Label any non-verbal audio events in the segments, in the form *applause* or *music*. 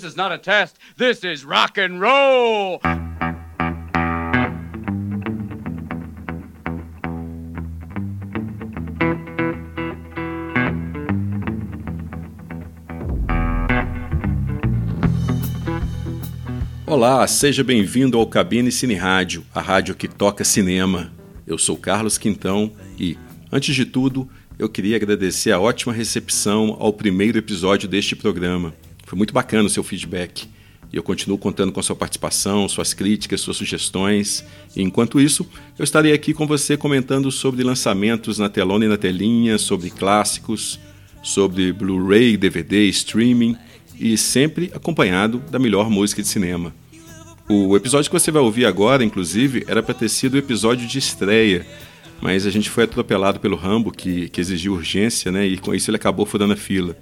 This is not a test. This is rock and roll. Olá, seja bem-vindo ao Cabine Cine Rádio, a rádio que toca cinema. Eu sou Carlos Quintão e, antes de tudo, eu queria agradecer a ótima recepção ao primeiro episódio deste programa. Foi muito bacana o seu feedback. E eu continuo contando com sua participação, suas críticas, suas sugestões. E enquanto isso, eu estarei aqui com você comentando sobre lançamentos na telona e na telinha, sobre clássicos, sobre Blu-ray, DVD, streaming e sempre acompanhado da melhor música de cinema. O episódio que você vai ouvir agora, inclusive, era para ter sido o episódio de estreia, mas a gente foi atropelado pelo Rambo, que, que exigiu urgência, né? E com isso ele acabou furando a fila.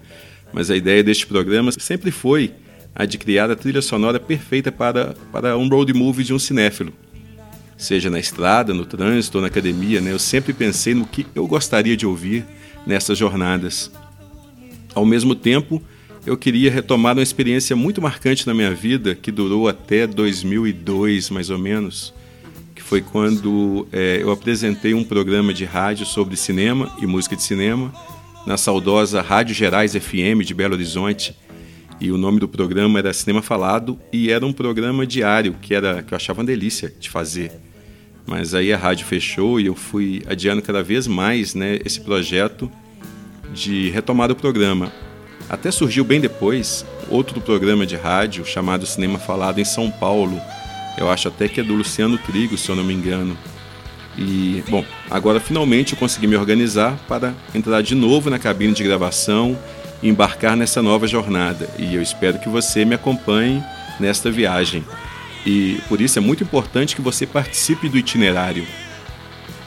Mas a ideia deste programa sempre foi a de criar a trilha sonora perfeita para, para um road movie de um cinéfilo. Seja na estrada, no trânsito ou na academia, né? Eu sempre pensei no que eu gostaria de ouvir nessas jornadas. Ao mesmo tempo, eu queria retomar uma experiência muito marcante na minha vida, que durou até 2002, mais ou menos, foi quando é, eu apresentei um programa de rádio sobre cinema e música de cinema na saudosa Rádio Gerais FM de Belo Horizonte. E o nome do programa era Cinema Falado e era um programa diário que era que eu achava uma delícia de fazer. Mas aí a rádio fechou e eu fui adiando cada vez mais, né, esse projeto de retomar o programa. Até surgiu bem depois outro programa de rádio chamado Cinema Falado em São Paulo, eu acho até que é do Luciano Trigo, se eu não me engano. E, bom, agora finalmente eu consegui me organizar para entrar de novo na cabine de gravação e embarcar nessa nova jornada. E eu espero que você me acompanhe nesta viagem. E por isso é muito importante que você participe do itinerário.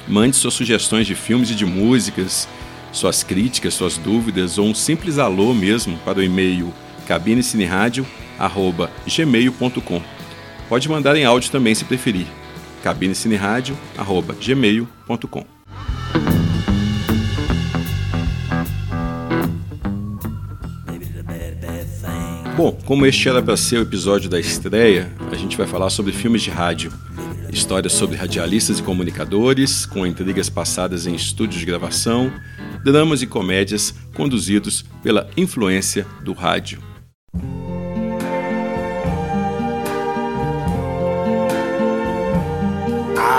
Mande suas sugestões de filmes e de músicas, suas críticas, suas dúvidas ou um simples alô mesmo para o e-mail cabinecineradio@gmail.com. Pode mandar em áudio também se preferir. cabinecineradio@gmail.com. Bom, como este era para ser o episódio da estreia, a gente vai falar sobre filmes de rádio. Histórias sobre radialistas e comunicadores, com intrigas passadas em estúdios de gravação, dramas e comédias conduzidos pela influência do rádio.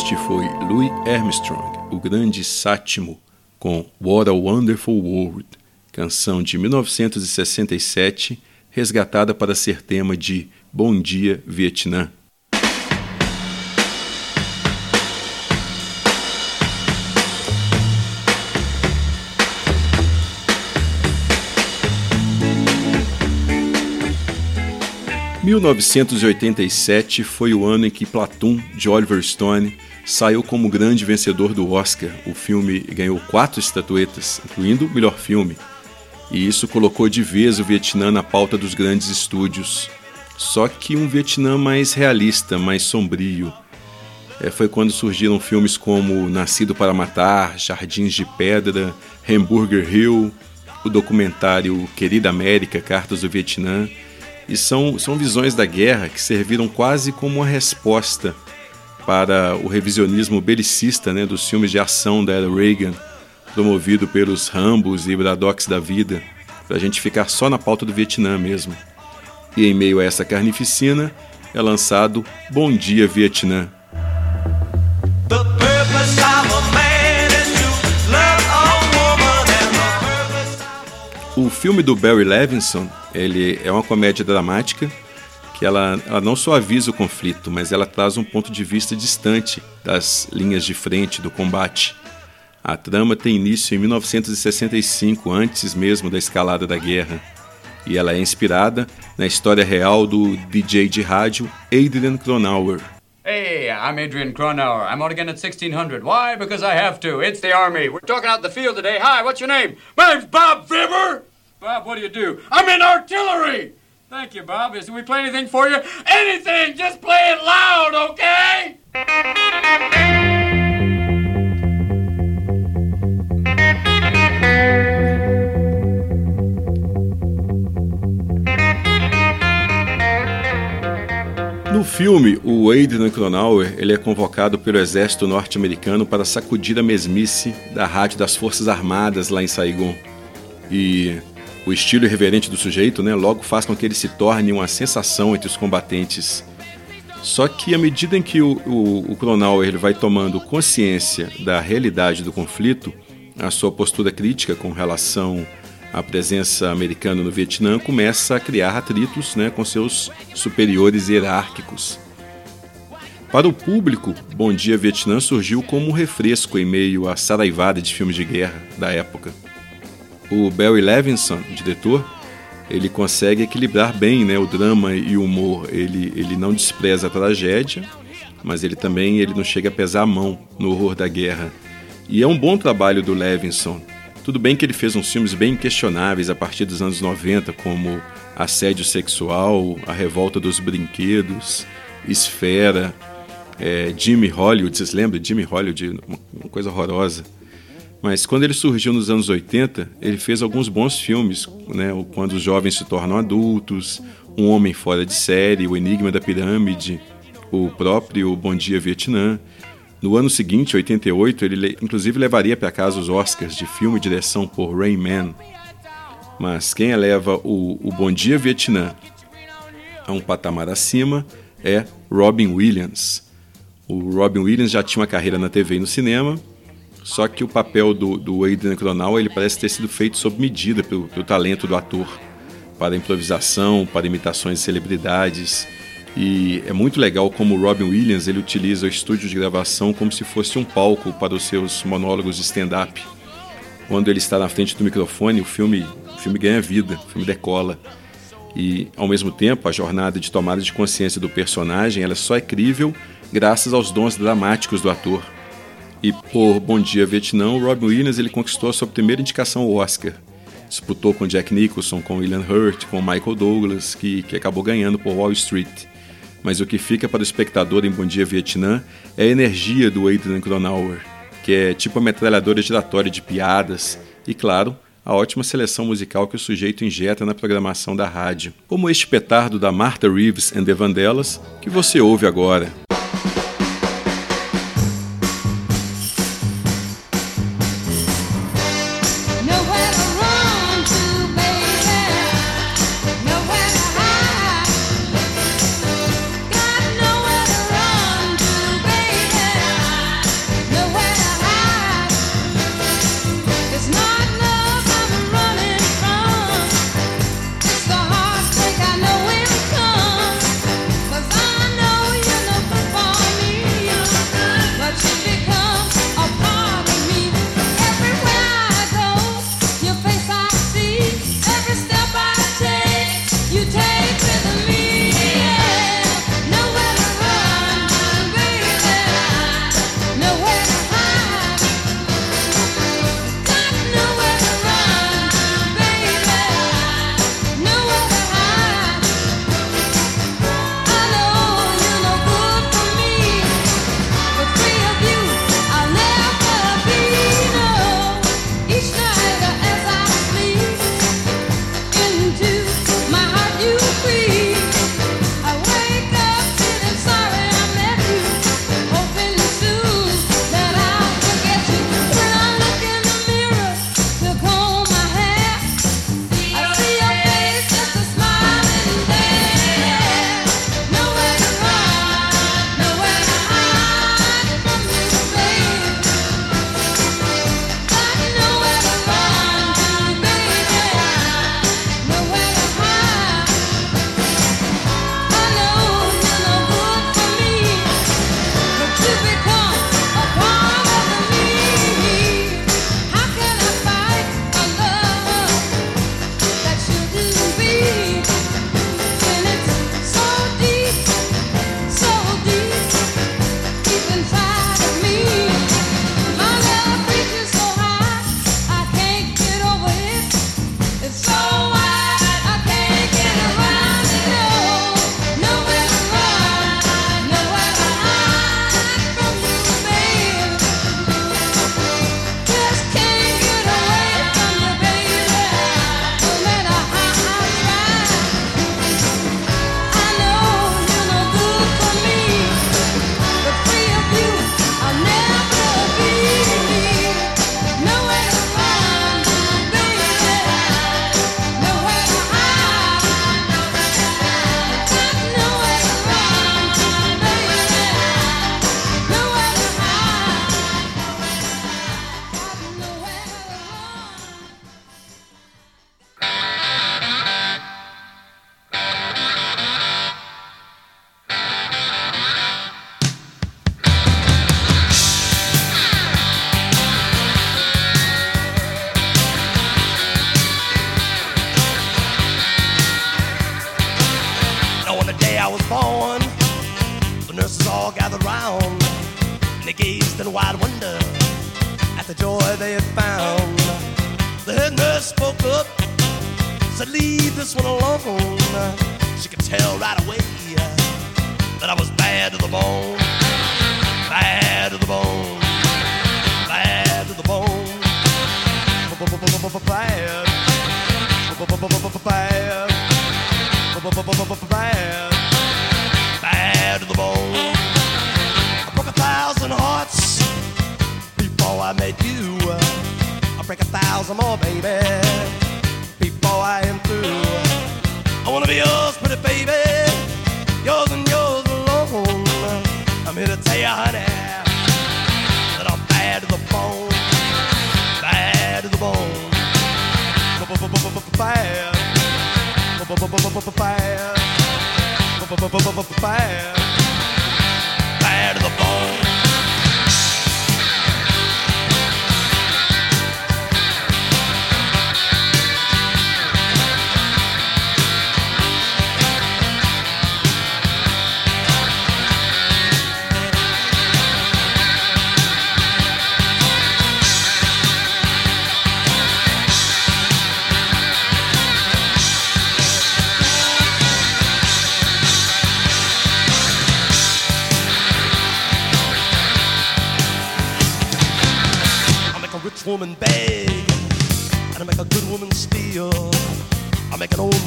Este foi Louis Armstrong, o grande sátimo com What a Wonderful World, canção de 1967, resgatada para ser tema de Bom Dia Vietnã. 1987 foi o ano em que Platoon, de Oliver Stone, saiu como grande vencedor do Oscar. O filme ganhou quatro estatuetas, incluindo melhor filme. E isso colocou de vez o Vietnã na pauta dos grandes estúdios. Só que um Vietnã mais realista, mais sombrio. É, foi quando surgiram filmes como Nascido para Matar, Jardins de Pedra, Hamburger Hill, o documentário Querida América, Cartas do Vietnã e são, são visões da guerra que serviram quase como uma resposta para o revisionismo belicista né, dos filmes de ação da era Reagan, promovido pelos Rambos e Braddocks da vida, para a gente ficar só na pauta do Vietnã mesmo. E em meio a essa carnificina é lançado Bom Dia Vietnã. O filme do Barry Levinson ele é uma comédia dramática que ela, ela não só avisa o conflito, mas ela traz um ponto de vista distante das linhas de frente do combate. A trama tem início em 1965, antes mesmo da escalada da guerra, e ela é inspirada na história real do DJ de rádio Adrian Cronauer. Hey, I'm Adrian Cronauer. I'm out again at 1600. Why? Because I have to. It's the Army. We're talking out the field today. Hi, what's your name? My name's Bob Fibber. Bob, what do you do? I'm in artillery! Thank you, Bob. Is we play anything for you? Anything! Just play it loud, okay? No filme, o Adrian Cronauer ele é convocado pelo exército norte-americano para sacudir a mesmice da rádio das Forças Armadas lá em Saigon. E o estilo irreverente do sujeito, né, logo faz com que ele se torne uma sensação entre os combatentes. Só que à medida em que o, o, o Cronauer ele vai tomando consciência da realidade do conflito, a sua postura crítica com relação à presença americana no Vietnã começa a criar atritos né, com seus superiores hierárquicos. Para o público, Bom Dia Vietnã surgiu como um refresco em meio à saraivada de filmes de guerra da época o Barry Levinson, diretor, ele consegue equilibrar bem né, o drama e o humor. Ele, ele não despreza a tragédia, mas ele também ele não chega a pesar a mão no horror da guerra. E é um bom trabalho do Levinson. Tudo bem que ele fez uns filmes bem questionáveis a partir dos anos 90, como Assédio Sexual, A Revolta dos Brinquedos, Esfera, é, Jimmy Hollywood, vocês lembram? Jimmy Hollywood, uma coisa horrorosa. Mas quando ele surgiu nos anos 80, ele fez alguns bons filmes, né? Quando os jovens se tornam adultos, Um Homem Fora de Série, O Enigma da Pirâmide, o próprio Bom Dia Vietnã. No ano seguinte, 88, ele inclusive levaria para casa os Oscars de filme e direção por Rain Man. Mas quem eleva o, o Bom Dia Vietnã a um patamar acima é Robin Williams. O Robin Williams já tinha uma carreira na TV e no cinema, só que o papel do, do Adrian Cronal ele parece ter sido feito sob medida pelo, pelo talento do ator para improvisação, para imitações de celebridades. E é muito legal como o Robin Williams ele utiliza o estúdio de gravação como se fosse um palco para os seus monólogos de stand-up. Quando ele está na frente do microfone, o filme, o filme ganha vida, o filme decola. E, ao mesmo tempo, a jornada de tomada de consciência do personagem ela só é crível graças aos dons dramáticos do ator. E por Bom Dia Vietnã, o Robin Williams ele conquistou a sua primeira indicação ao Oscar. Disputou com Jack Nicholson, com William Hurt, com Michael Douglas, que, que acabou ganhando por Wall Street. Mas o que fica para o espectador em Bom Dia Vietnã é a energia do Adrian Cronauer, que é tipo a metralhadora giratória de piadas e, claro, a ótima seleção musical que o sujeito injeta na programação da rádio, como este petardo da Martha Reeves and the Vandellas que você ouve agora.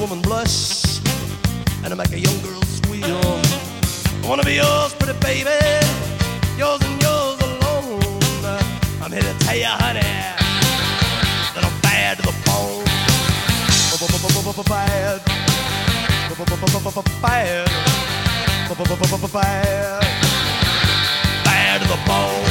Woman blush, and I make a young girl squeal. I wanna be yours, pretty baby, yours and yours alone. I'm here to tell you, honey, that I'm bad to the bone. Bad. Bad. Bad. Bad to the bone.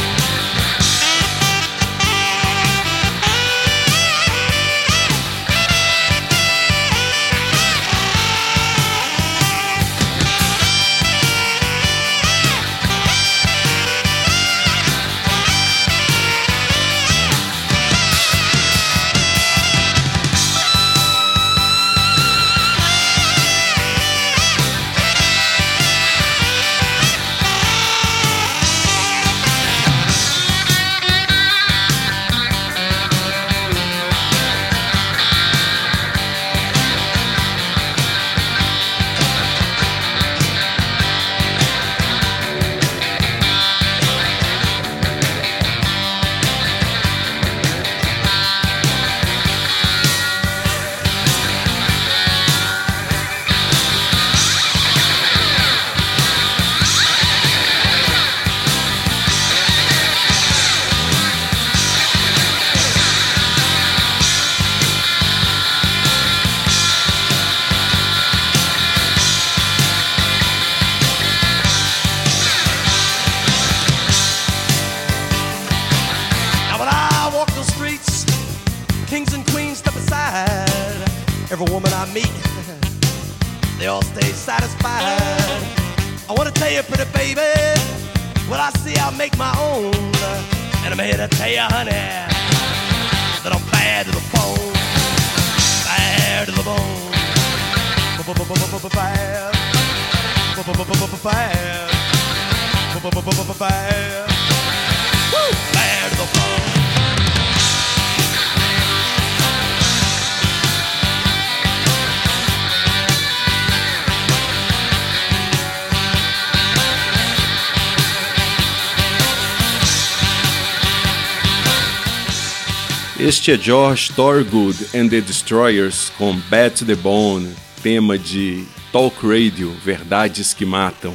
Este é George Thorgood and the Destroyers com Bad to the Bone, tema de Talk Radio, Verdades que Matam.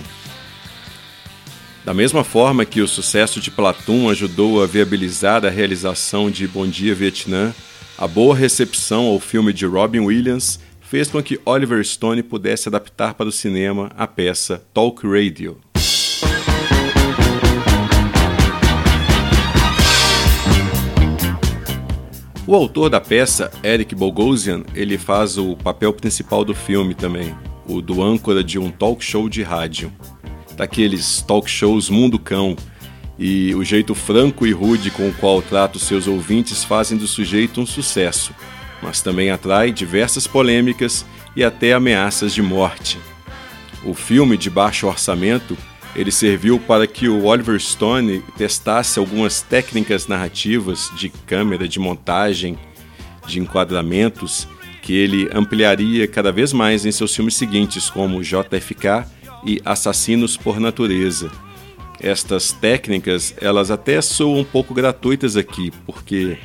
Da mesma forma que o sucesso de Platoon ajudou a viabilizar a realização de Bom Dia Vietnã, a boa recepção ao filme de Robin Williams fez com que Oliver Stone pudesse adaptar para o cinema a peça Talk Radio. O autor da peça, Eric Bogosian, ele faz o papel principal do filme também, o do âncora de um talk show de rádio. Daqueles talk shows mundo cão, e o jeito franco e rude com o qual trata os seus ouvintes fazem do sujeito um sucesso, mas também atrai diversas polêmicas e até ameaças de morte. O filme de baixo orçamento ele serviu para que o Oliver Stone testasse algumas técnicas narrativas de câmera, de montagem, de enquadramentos que ele ampliaria cada vez mais em seus filmes seguintes, como JFK e Assassinos por Natureza. Estas técnicas, elas até soam um pouco gratuitas aqui, porque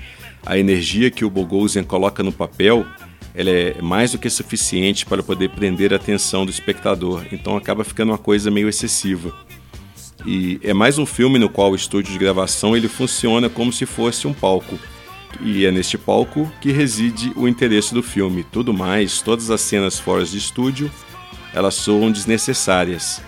a energia que o Bogosian coloca no papel ela é mais do que suficiente para poder prender a atenção do espectador, então acaba ficando uma coisa meio excessiva. E é mais um filme no qual o estúdio de gravação ele funciona como se fosse um palco. E é neste palco que reside o interesse do filme. Tudo mais, todas as cenas fora de estúdio, elas soam desnecessárias.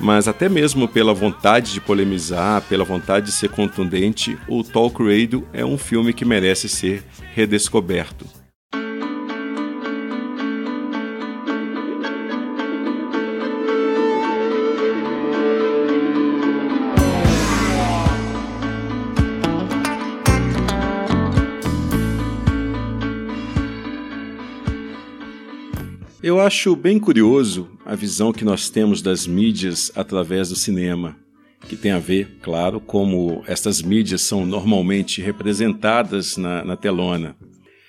Mas até mesmo pela vontade de polemizar, pela vontade de ser contundente, o Talk Radio é um filme que merece ser redescoberto. Acho bem curioso a visão que nós temos das mídias através do cinema, que tem a ver, claro, como estas mídias são normalmente representadas na, na telona.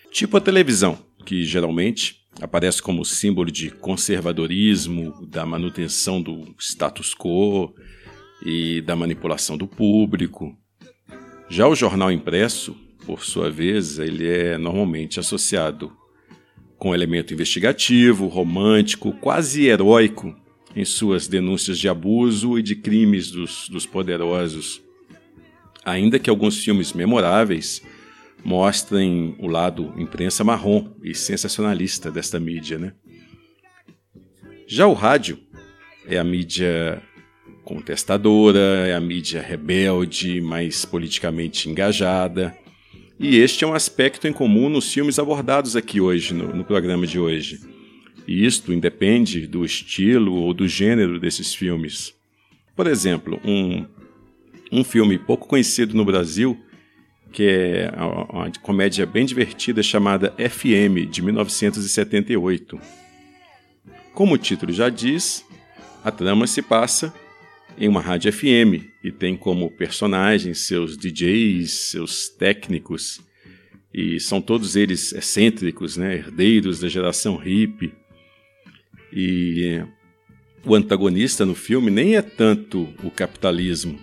Tipo a televisão, que geralmente aparece como símbolo de conservadorismo, da manutenção do status quo e da manipulação do público. Já o jornal impresso, por sua vez, ele é normalmente associado com elemento investigativo, romântico, quase heróico em suas denúncias de abuso e de crimes dos, dos poderosos. Ainda que alguns filmes memoráveis mostrem o lado imprensa marrom e sensacionalista desta mídia. Né? Já o rádio é a mídia contestadora, é a mídia rebelde, mais politicamente engajada, e este é um aspecto em comum nos filmes abordados aqui hoje, no, no programa de hoje. E isto independe do estilo ou do gênero desses filmes. Por exemplo, um, um filme pouco conhecido no Brasil, que é uma comédia bem divertida chamada FM, de 1978. Como o título já diz, a trama se passa em uma rádio FM e tem como personagens seus DJs, seus técnicos, e são todos eles excêntricos, né, herdeiros da geração hippie. E o antagonista no filme nem é tanto o capitalismo,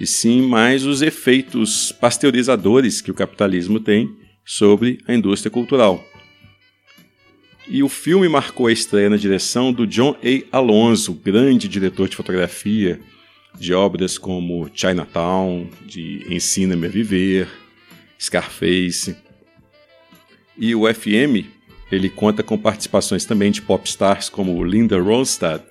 e sim mais os efeitos pasteurizadores que o capitalismo tem sobre a indústria cultural. E o filme marcou a estreia na direção do John A. Alonso, grande diretor de fotografia de obras como Chinatown, de Ensina-me a Viver, Scarface. E o FM, ele conta com participações também de popstars como Linda Ronstadt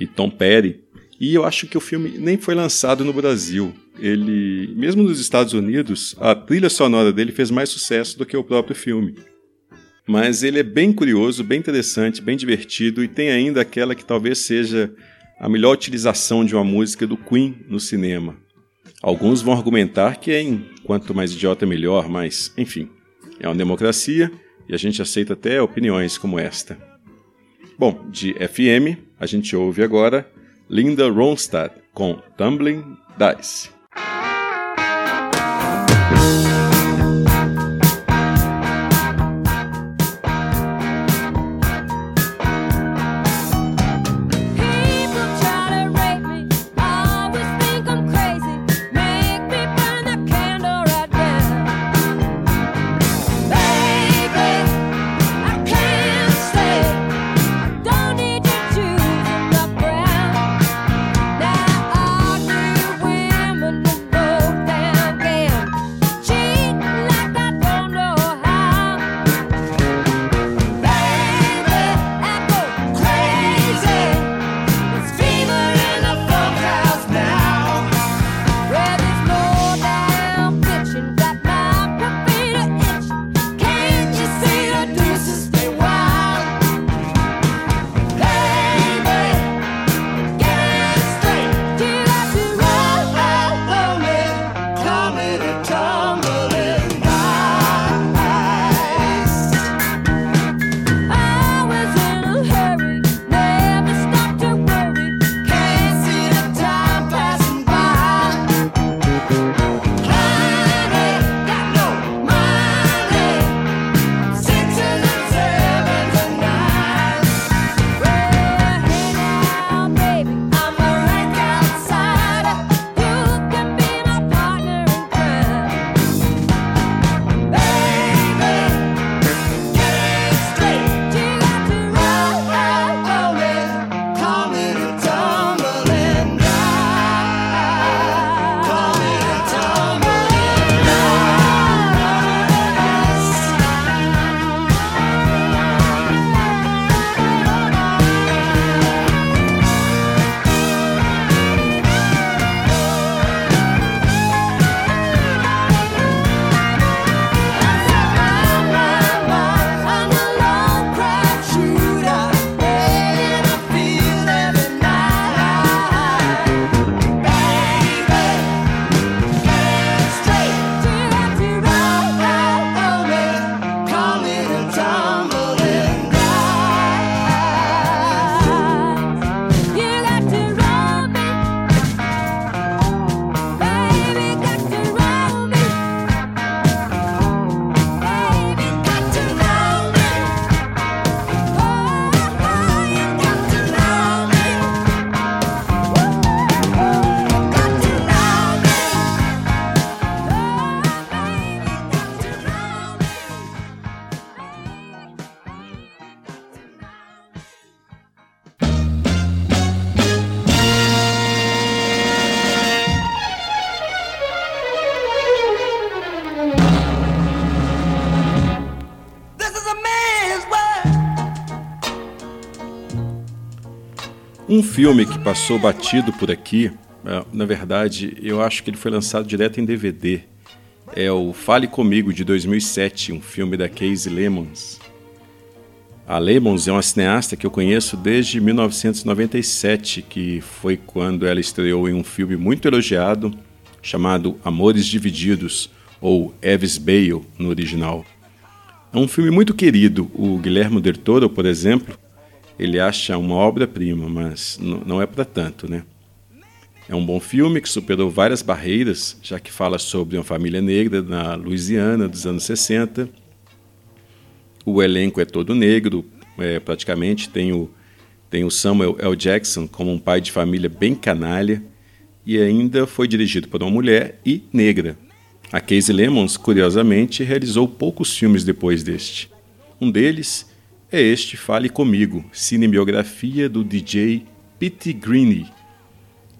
e Tom Petty. E eu acho que o filme nem foi lançado no Brasil. Ele, mesmo nos Estados Unidos, a trilha sonora dele fez mais sucesso do que o próprio filme mas ele é bem curioso, bem interessante, bem divertido e tem ainda aquela que talvez seja a melhor utilização de uma música do Queen no cinema. Alguns vão argumentar que é em quanto mais idiota melhor, mas enfim, é uma democracia e a gente aceita até opiniões como esta. Bom, de FM, a gente ouve agora Linda Ronstadt com Tumbling Dice. Um filme que passou batido por aqui, é, na verdade, eu acho que ele foi lançado direto em DVD. É o Fale Comigo de 2007, um filme da Casey Lemons. A Lemons é uma cineasta que eu conheço desde 1997, que foi quando ela estreou em um filme muito elogiado chamado Amores Divididos, ou Eves Bale no original. É um filme muito querido. O Guilherme Del Toro, por exemplo, ele acha uma obra-prima, mas não é para tanto, né? É um bom filme que superou várias barreiras, já que fala sobre uma família negra na Louisiana dos anos 60. O elenco é todo negro, é, praticamente. Tem o, tem o Samuel L. Jackson como um pai de família bem canalha e ainda foi dirigido por uma mulher e negra. A Casey Lemons, curiosamente, realizou poucos filmes depois deste. Um deles é este Fale Comigo, cinebiografia do DJ Pete Greene,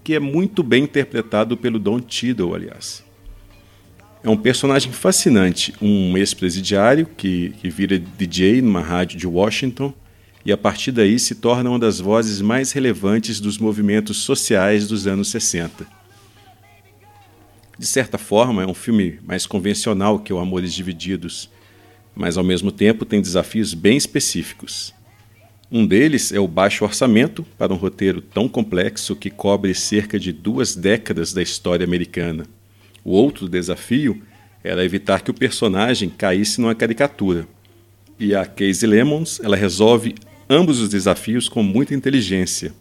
que é muito bem interpretado pelo Don Cheadle, aliás. É um personagem fascinante, um ex-presidiário que, que vira DJ numa rádio de Washington e a partir daí se torna uma das vozes mais relevantes dos movimentos sociais dos anos 60. De certa forma, é um filme mais convencional que o Amores Divididos, mas ao mesmo tempo tem desafios bem específicos. Um deles é o baixo orçamento para um roteiro tão complexo que cobre cerca de duas décadas da história americana. O outro desafio era evitar que o personagem caísse numa caricatura. E a Casey Lemons ela resolve ambos os desafios com muita inteligência.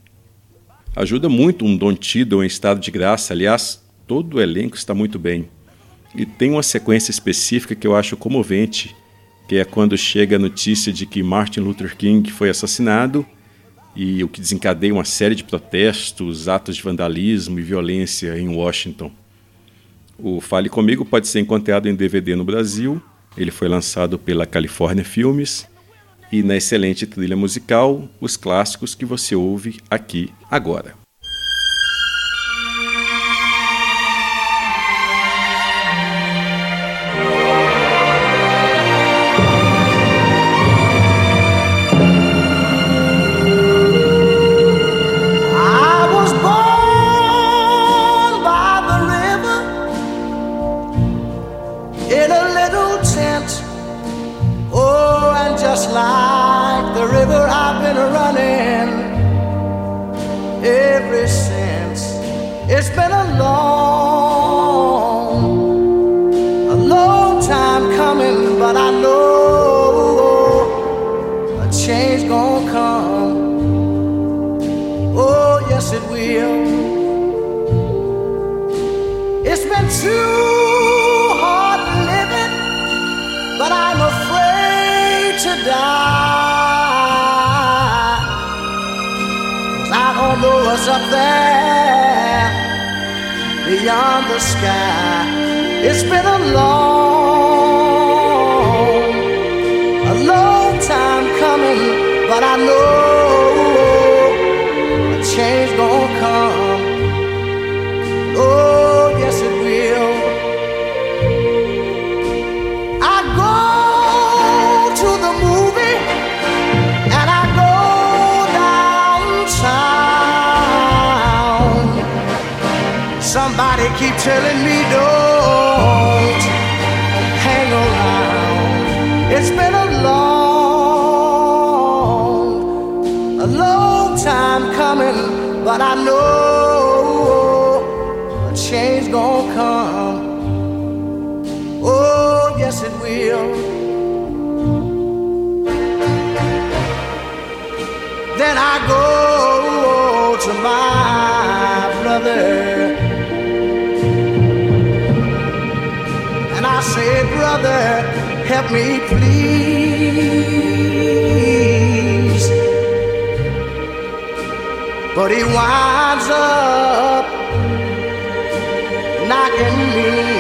Ajuda muito um Don Tiddle em estado de graça, aliás, todo o elenco está muito bem. E tem uma sequência específica que eu acho comovente, que é quando chega a notícia de que Martin Luther King foi assassinado e o que desencadeia uma série de protestos, atos de vandalismo e violência em Washington. O Fale Comigo pode ser encontrado em DVD no Brasil. Ele foi lançado pela California Filmes e na excelente trilha musical, os clássicos que você ouve aqui agora. there beyond the sky. It's been a long, a long time coming, but I know. telling me help me please. But he winds up knocking me.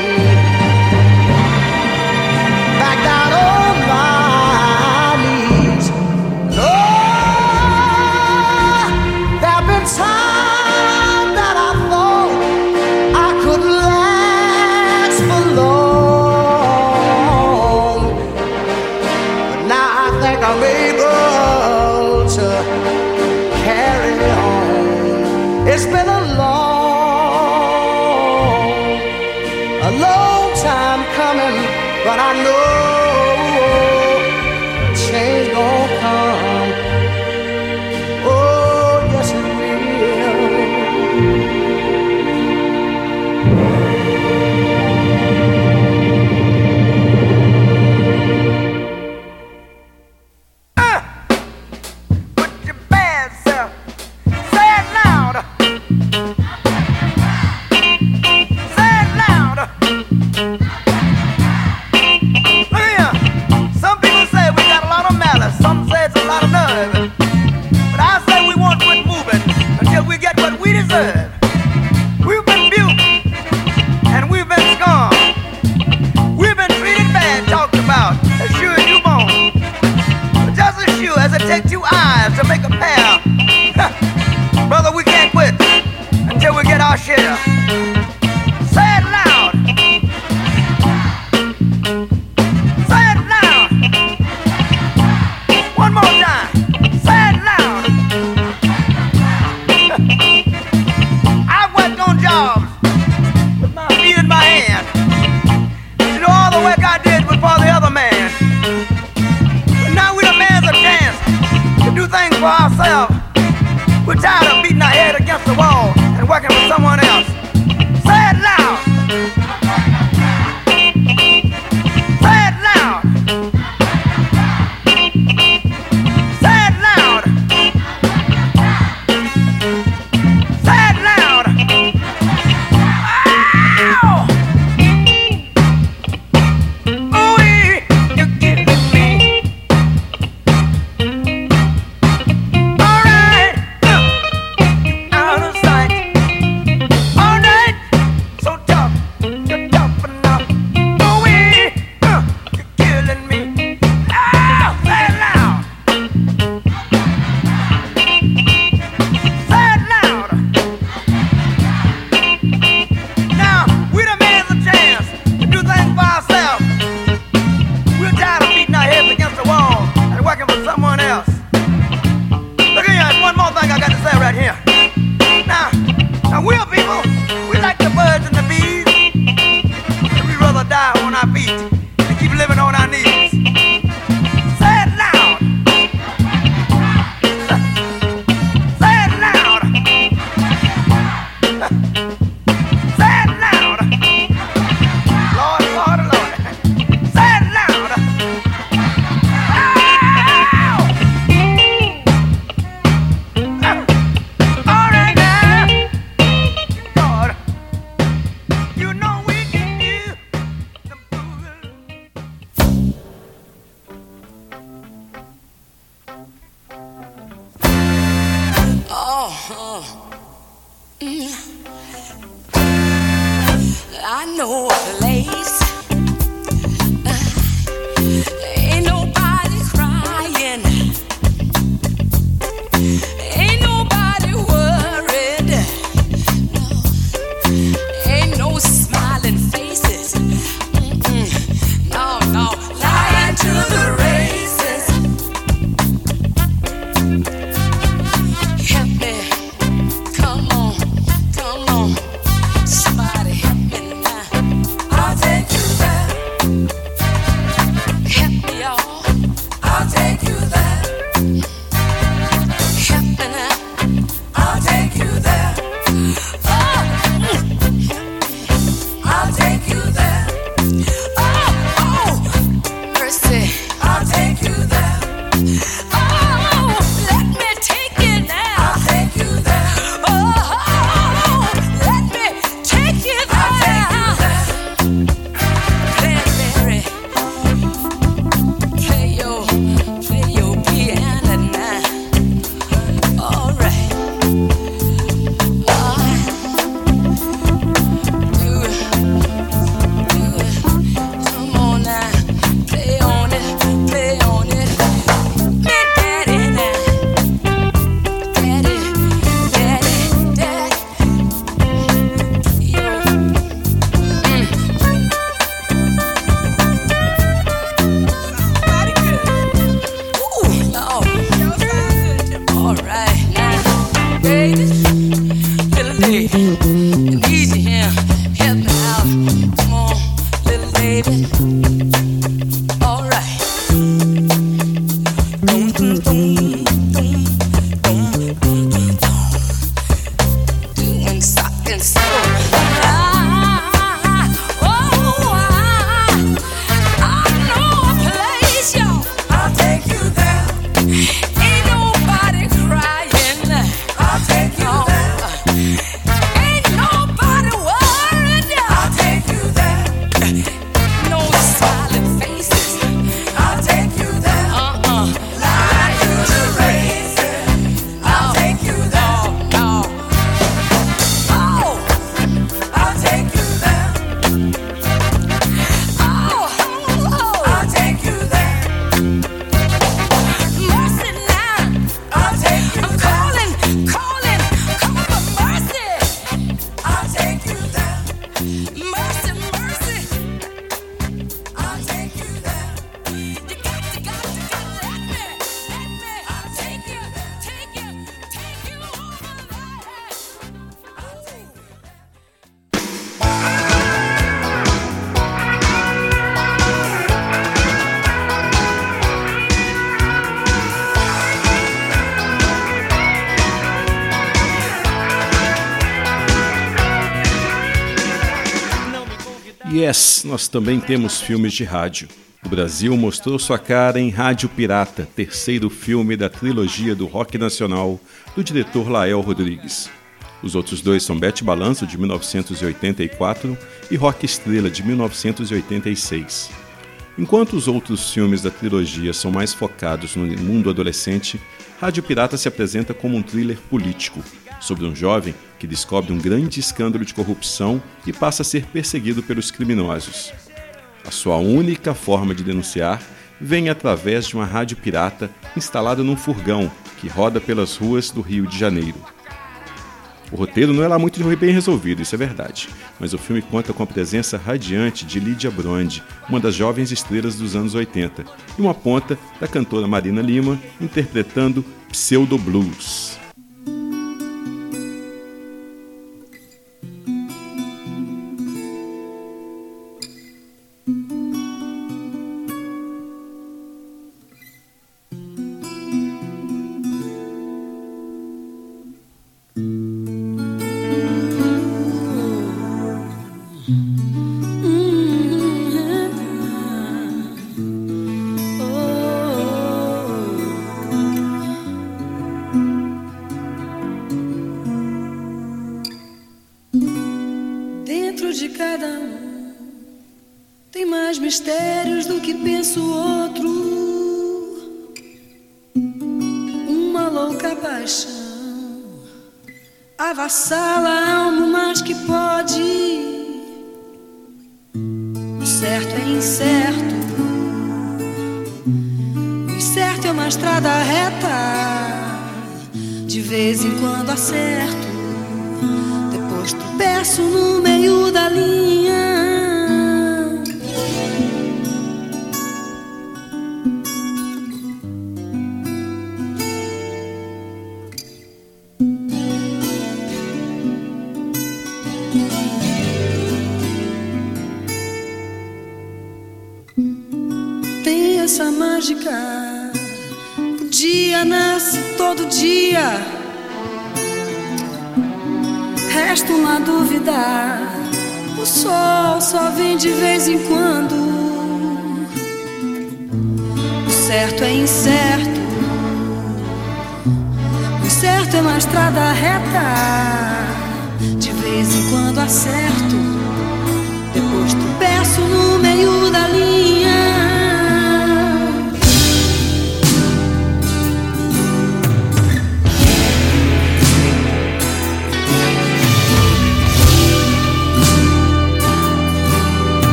Yes, nós também temos filmes de rádio. O Brasil mostrou sua cara em Rádio Pirata, terceiro filme da trilogia do rock nacional do diretor Lael Rodrigues. Os outros dois são Bete Balanço, de 1984, e Rock Estrela, de 1986. Enquanto os outros filmes da trilogia são mais focados no mundo adolescente, Rádio Pirata se apresenta como um thriller político, sobre um jovem que descobre um grande escândalo de corrupção e passa a ser perseguido pelos criminosos. A sua única forma de denunciar vem através de uma rádio pirata instalada num furgão que roda pelas ruas do Rio de Janeiro. O roteiro não é lá muito bem resolvido, isso é verdade, mas o filme conta com a presença radiante de Lídia Brond, uma das jovens estrelas dos anos 80, e uma ponta da cantora Marina Lima interpretando Pseudo Blues.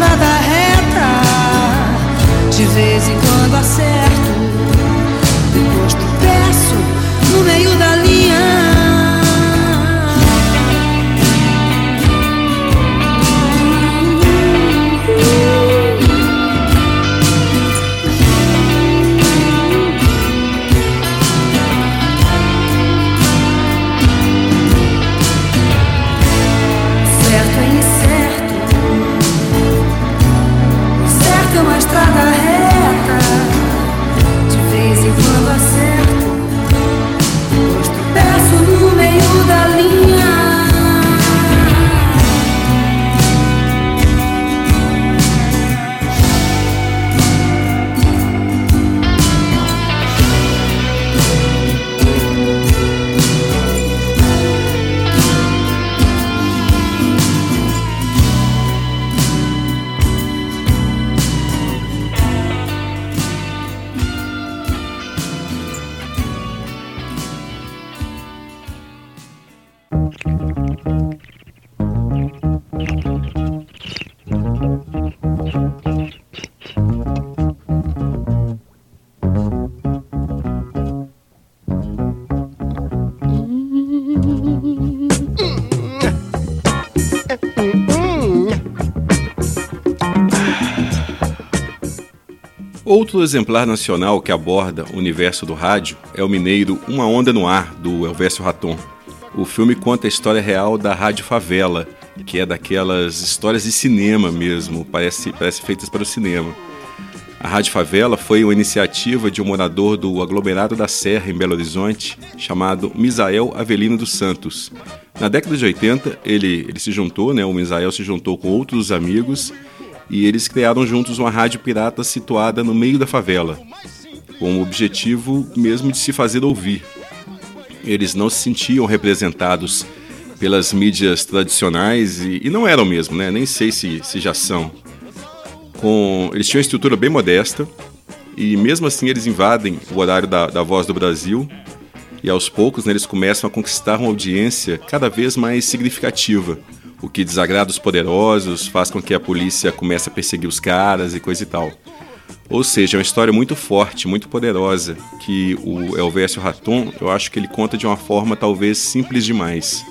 estrada reta. De vez em quando acerta. Outro exemplar nacional que aborda o universo do rádio é o mineiro Uma Onda no Ar, do Elvésio Raton. O filme conta a história real da Rádio Favela, que é daquelas histórias de cinema mesmo, parece, parece feitas para o cinema. A Rádio Favela foi uma iniciativa de um morador do aglomerado da Serra, em Belo Horizonte, chamado Misael Avelino dos Santos. Na década de 80, ele, ele se juntou, né, o Misael se juntou com outros amigos e eles criaram juntos uma rádio pirata situada no meio da favela, com o objetivo mesmo de se fazer ouvir. Eles não se sentiam representados pelas mídias tradicionais e, e não eram mesmo, né? Nem sei se, se já são. Com, eles tinham uma estrutura bem modesta e mesmo assim eles invadem o horário da, da Voz do Brasil e aos poucos né, eles começam a conquistar uma audiência cada vez mais significativa o que desagrada os poderosos, faz com que a polícia comece a perseguir os caras e coisa e tal. Ou seja, é uma história muito forte, muito poderosa, que o Elvésio Raton, eu acho que ele conta de uma forma talvez simples demais.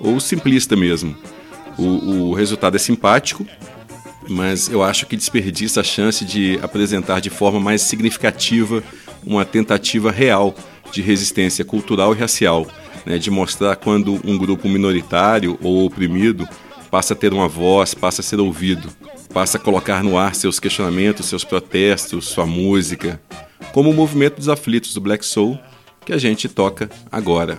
Ou simplista mesmo. O, o resultado é simpático, mas eu acho que desperdiça a chance de apresentar de forma mais significativa uma tentativa real de resistência cultural e racial né, de mostrar quando um grupo minoritário ou oprimido passa a ter uma voz, passa a ser ouvido, passa a colocar no ar seus questionamentos, seus protestos, sua música, como o movimento dos aflitos do Black Soul que a gente toca agora.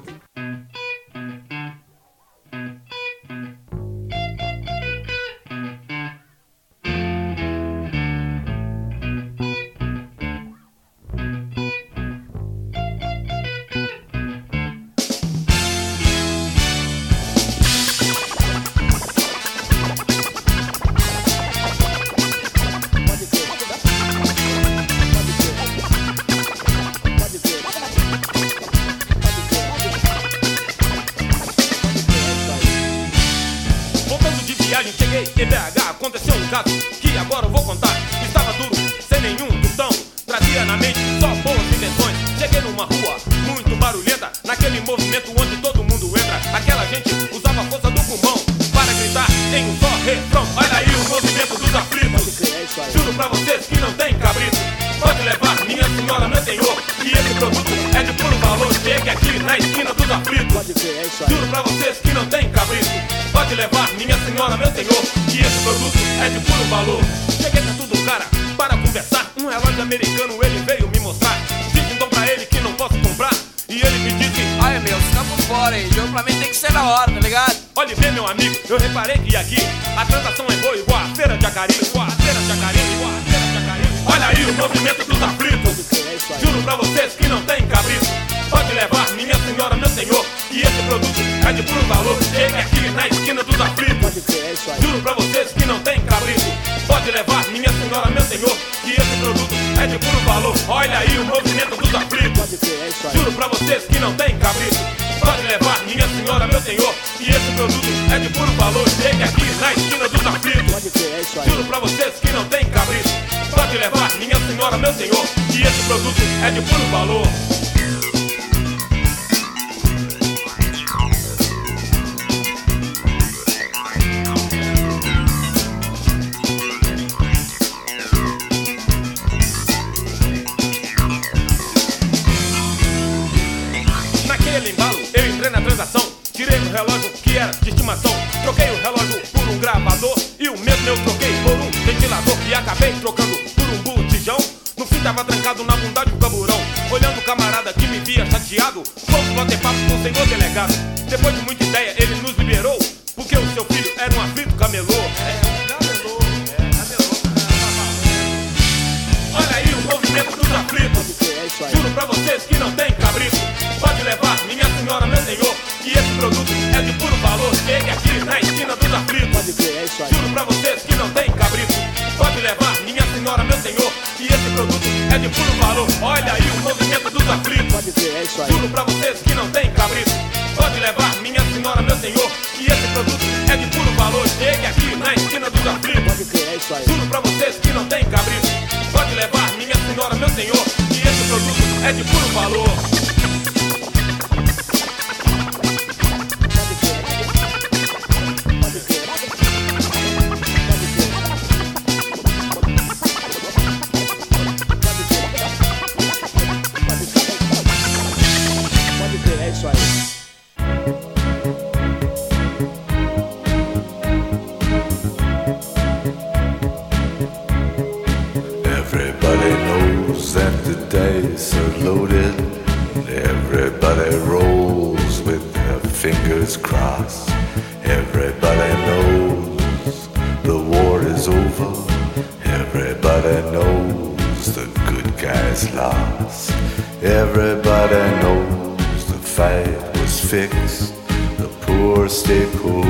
Knows the fight was fixed. The poor stay poor,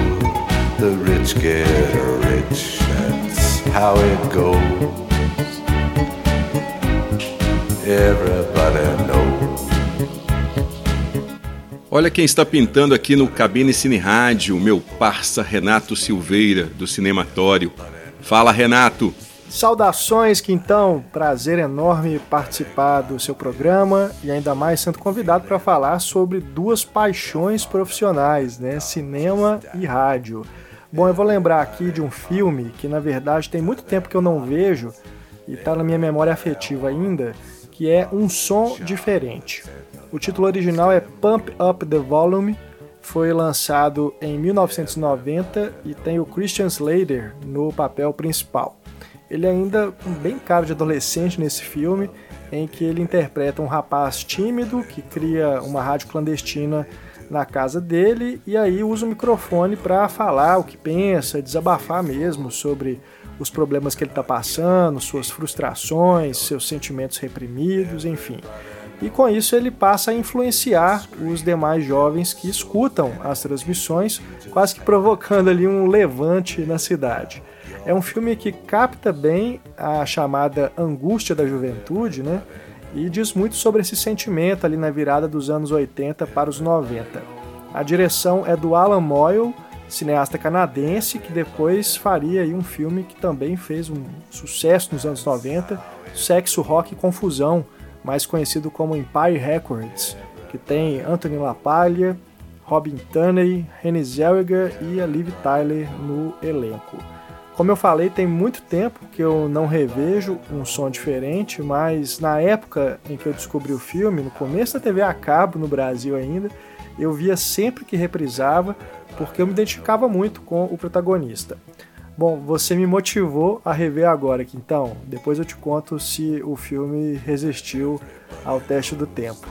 the rich get rich. That's how it goes. Everybody knows. Olha quem está pintando aqui no Cabine Cine Rádio, meu parça Renato Silveira, do Cinematório. Fala, Renato! Saudações, Quintão! Prazer enorme participar do seu programa e ainda mais sendo convidado para falar sobre duas paixões profissionais, né? Cinema e rádio. Bom, eu vou lembrar aqui de um filme que na verdade tem muito tempo que eu não vejo e está na minha memória afetiva ainda, que é Um Som Diferente. O título original é Pump Up the Volume, foi lançado em 1990 e tem o Christian Slater no papel principal. Ele ainda com bem cara de adolescente nesse filme, em que ele interpreta um rapaz tímido que cria uma rádio clandestina na casa dele e aí usa o microfone para falar o que pensa, desabafar mesmo sobre os problemas que ele está passando, suas frustrações, seus sentimentos reprimidos, enfim. E com isso ele passa a influenciar os demais jovens que escutam as transmissões, quase que provocando ali um levante na cidade. É um filme que capta bem a chamada angústia da juventude, né? E diz muito sobre esse sentimento ali na virada dos anos 80 para os 90. A direção é do Alan Moyle, cineasta canadense, que depois faria um filme que também fez um sucesso nos anos 90, Sexo, Rock e Confusão, mais conhecido como Empire Records, que tem Anthony LaPaglia, Robin Tunney, Renée Zellweger e a Liv Tyler no elenco. Como eu falei, tem muito tempo que eu não revejo um som diferente, mas na época em que eu descobri o filme, no começo da TV a cabo no Brasil ainda, eu via sempre que reprisava, porque eu me identificava muito com o protagonista. Bom, você me motivou a rever agora aqui, então depois eu te conto se o filme resistiu ao teste do tempo.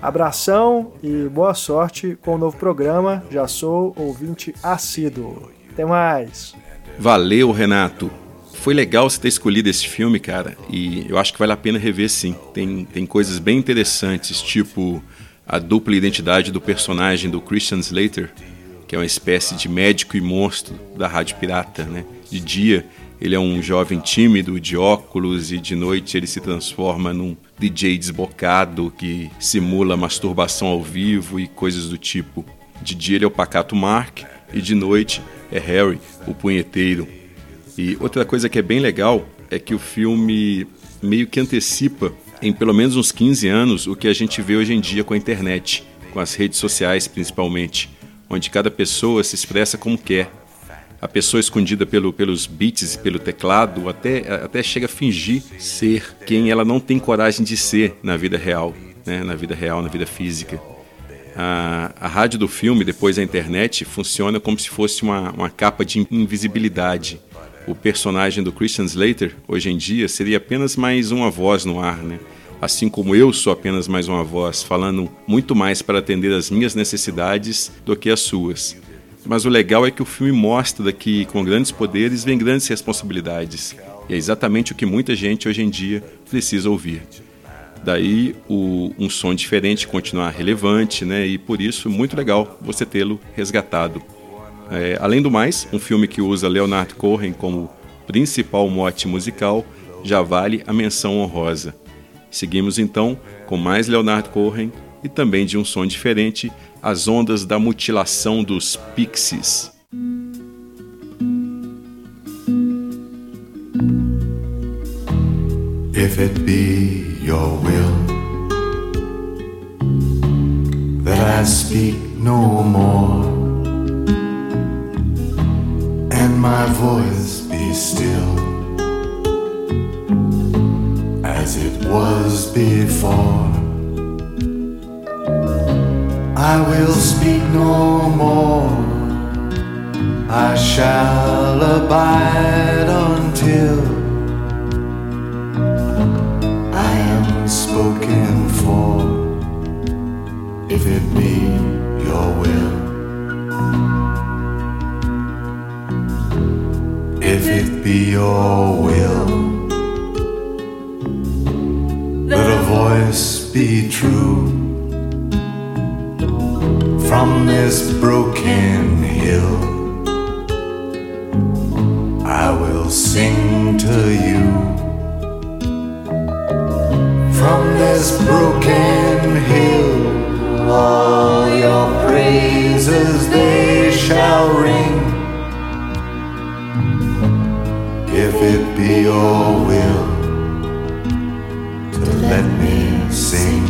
Abração e boa sorte com o novo programa. Já sou ouvinte assíduo. Até mais! Valeu, Renato. Foi legal você ter escolhido esse filme, cara, e eu acho que vale a pena rever sim. Tem, tem coisas bem interessantes, tipo a dupla identidade do personagem do Christian Slater, que é uma espécie de médico e monstro da rádio pirata, né? De dia, ele é um jovem tímido, de óculos, e de noite ele se transforma num DJ desbocado que simula masturbação ao vivo e coisas do tipo. De dia ele é o pacato Mark, e de noite é Harry, o punheteiro. E outra coisa que é bem legal é que o filme meio que antecipa em pelo menos uns 15 anos o que a gente vê hoje em dia com a internet, com as redes sociais principalmente, onde cada pessoa se expressa como quer. A pessoa escondida pelo, pelos beats e pelo teclado até, até chega a fingir ser quem ela não tem coragem de ser na vida real, né? na vida real, na vida física. A, a rádio do filme, depois a internet, funciona como se fosse uma, uma capa de invisibilidade. O personagem do Christian Slater, hoje em dia, seria apenas mais uma voz no ar, né? Assim como eu sou apenas mais uma voz, falando muito mais para atender às minhas necessidades do que as suas. Mas o legal é que o filme mostra que com grandes poderes vem grandes responsabilidades. E é exatamente o que muita gente hoje em dia precisa ouvir. Daí o, um som diferente continuar relevante, né? E por isso muito legal você tê-lo resgatado. É, além do mais, um filme que usa Leonard Cohen como principal mote musical já vale a menção honrosa. Seguimos então com mais Leonard Cohen e também de um som diferente, As Ondas da Mutilação dos Pixies. If it be your will. That I speak no more, and my voice be still. As it was before, I will speak no more. I shall abide until if it be your will. If it be your will let a voice be true from this broken hill. I will sing to you from this broken hill. All your praises they shall ring. If it be your will to let me sing.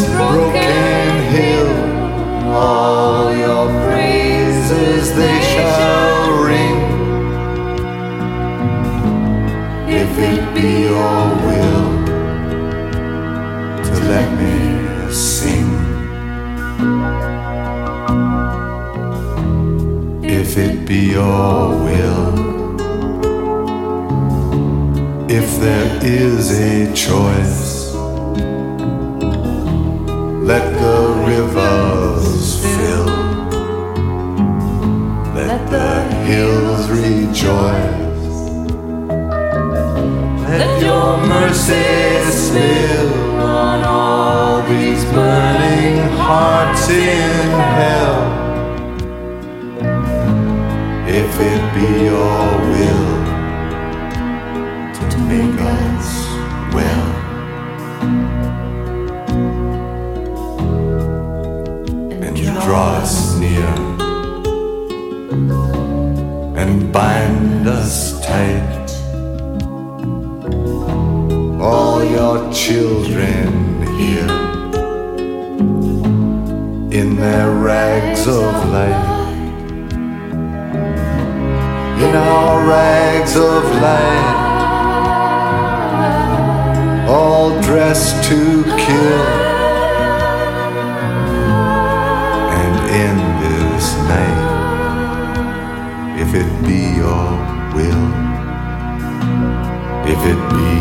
Broken hill, all your praises they shall ring. If it be your will to let me sing. If it be your will, if there is a choice. Hills rejoice. Let your mercy spill on all these burning hearts in hell. If it be your will us tight. All your children here in their rags of light. In our rags of light, all dressed to kill. and in this night, if it be your will, if it be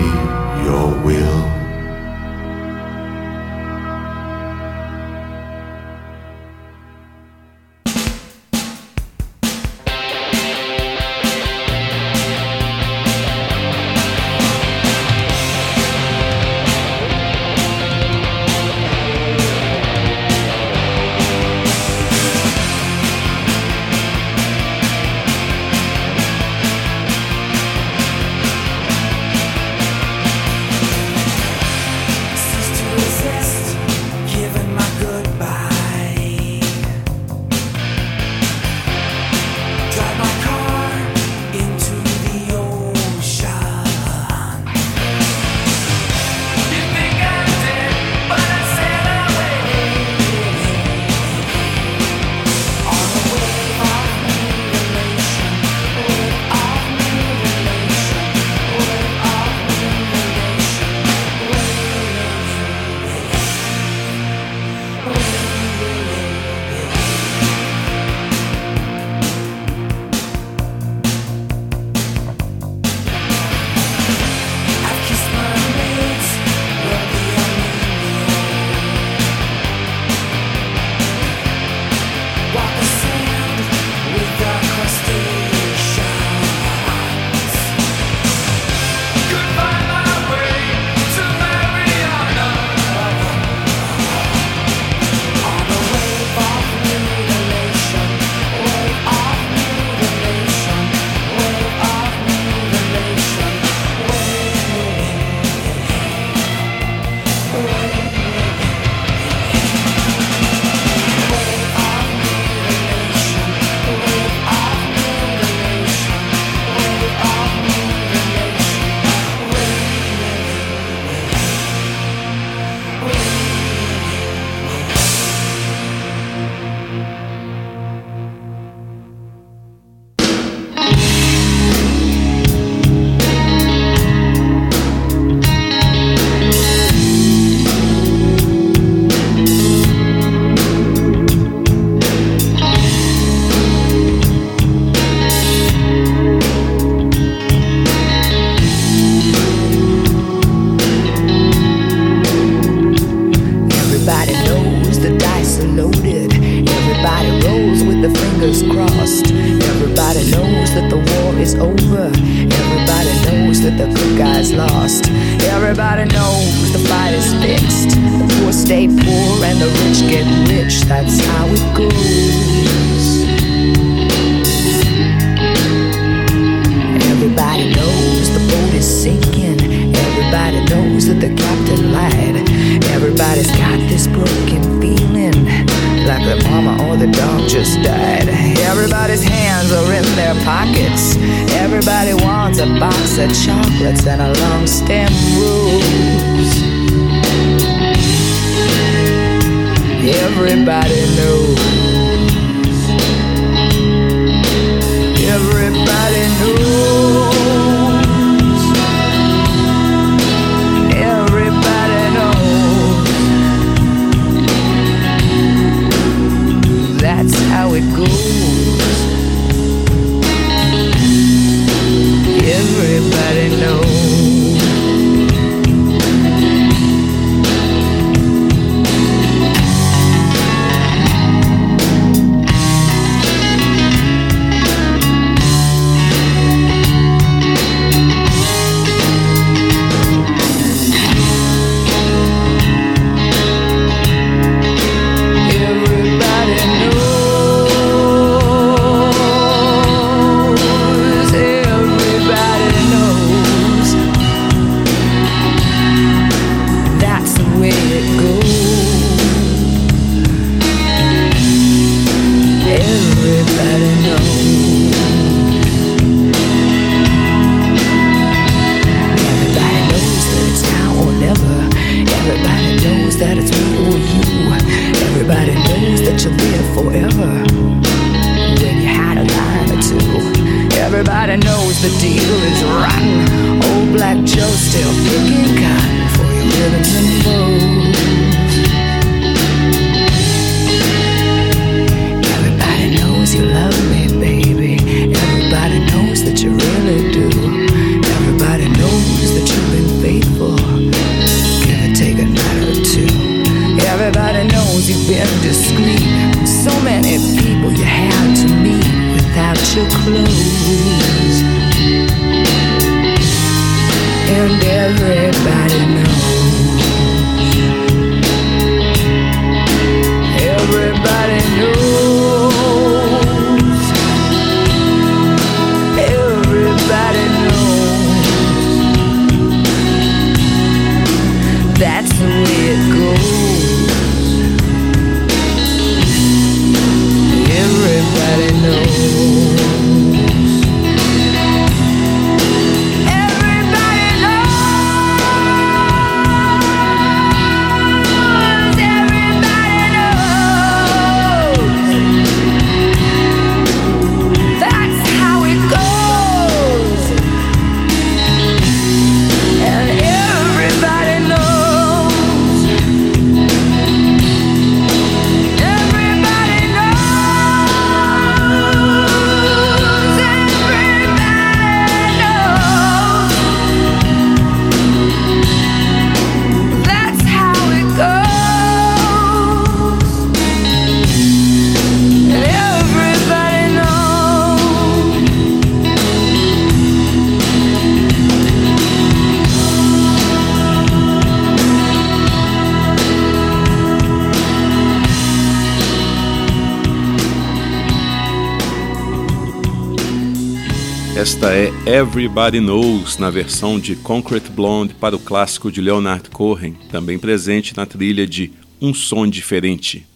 Everybody Knows, na versão de Concrete Blonde para o clássico de Leonard Cohen, também presente na trilha de Um Som Diferente.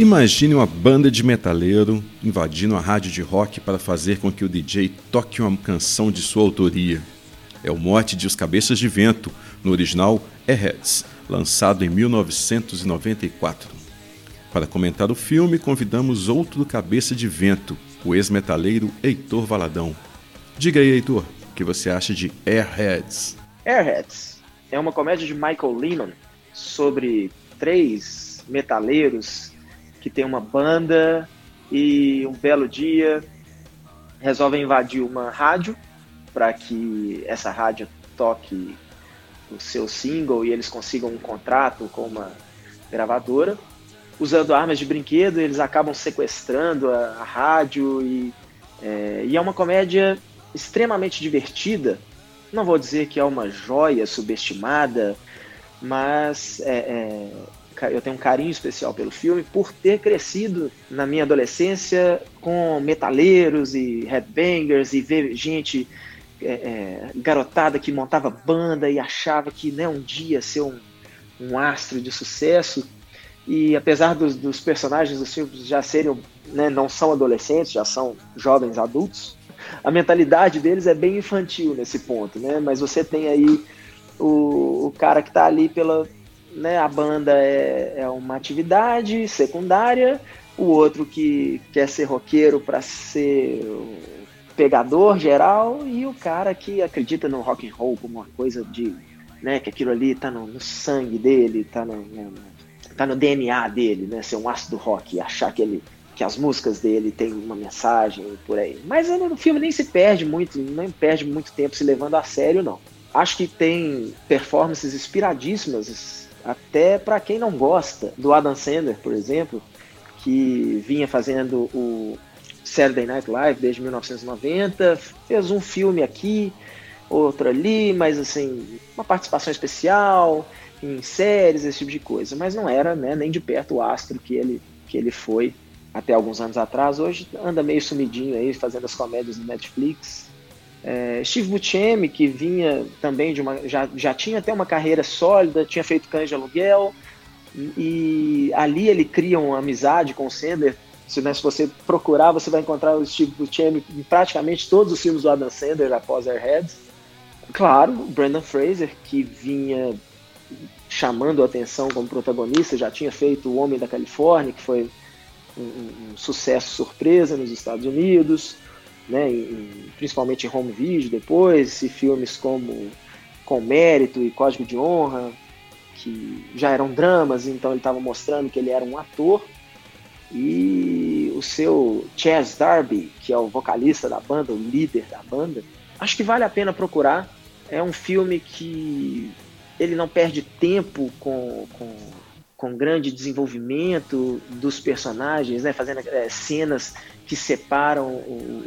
Imagine uma banda de metaleiro invadindo a rádio de rock para fazer com que o DJ toque uma canção de sua autoria. É o mote de Os Cabeças de Vento, no original Airheads, lançado em 1994. Para comentar o filme, convidamos outro cabeça de vento, o ex-metaleiro Heitor Valadão. Diga aí, Heitor, o que você acha de Airheads? Airheads é uma comédia de Michael Lennon sobre três metaleiros que têm uma banda e um belo dia resolvem invadir uma rádio para que essa rádio toque o seu single e eles consigam um contrato com uma gravadora. Usando armas de brinquedo, eles acabam sequestrando a, a rádio e é, e é uma comédia extremamente divertida. Não vou dizer que é uma joia subestimada, mas é, é, eu tenho um carinho especial pelo filme por ter crescido na minha adolescência com metaleiros e headbangers e ver gente é, é, garotada que montava banda e achava que né, um dia ser um, um astro de sucesso. E apesar dos, dos personagens dos filmes já serem, né, não são adolescentes, já são jovens adultos, a mentalidade deles é bem infantil nesse ponto, né? Mas você tem aí o, o cara que está ali pela, né, a banda é, é uma atividade secundária, o outro que quer ser roqueiro para ser pegador geral e o cara que acredita no rock and roll como uma coisa de, né, que aquilo ali tá no, no sangue dele, tá no, no, tá no DNA dele, né, ser um ácido rock e achar que ele que as músicas dele têm uma mensagem por aí. Mas no filme nem se perde muito, nem perde muito tempo se levando a sério não. Acho que tem performances inspiradíssimas até para quem não gosta do Adam Sandler, por exemplo, que vinha fazendo o Saturday Night Live desde 1990, fez um filme aqui, outro ali, mas assim, uma participação especial em séries, esse tipo de coisa, mas não era né, nem de perto o astro que ele, que ele foi até alguns anos atrás. Hoje anda meio sumidinho aí, fazendo as comédias no Netflix. É, Steve Buscemi, que vinha também de uma. Já, já tinha até uma carreira sólida, tinha feito cães de aluguel, e, ali ele cria uma amizade com o Sandler se, né, se você procurar, você vai encontrar o Steve Buscemi em praticamente todos os filmes do Adam Sandler após Airheads. Claro, Brandon Fraser, que vinha chamando a atenção como protagonista, já tinha feito O Homem da Califórnia, que foi um, um sucesso surpresa nos Estados Unidos, né, em, principalmente em home video depois, e filmes como Com Mérito e Código de Honra, que já eram dramas, então ele estava mostrando que ele era um ator e o seu Chaz Darby, que é o vocalista da banda, o líder da banda, acho que vale a pena procurar. É um filme que ele não perde tempo com, com, com grande desenvolvimento dos personagens, né? fazendo é, cenas que separam o,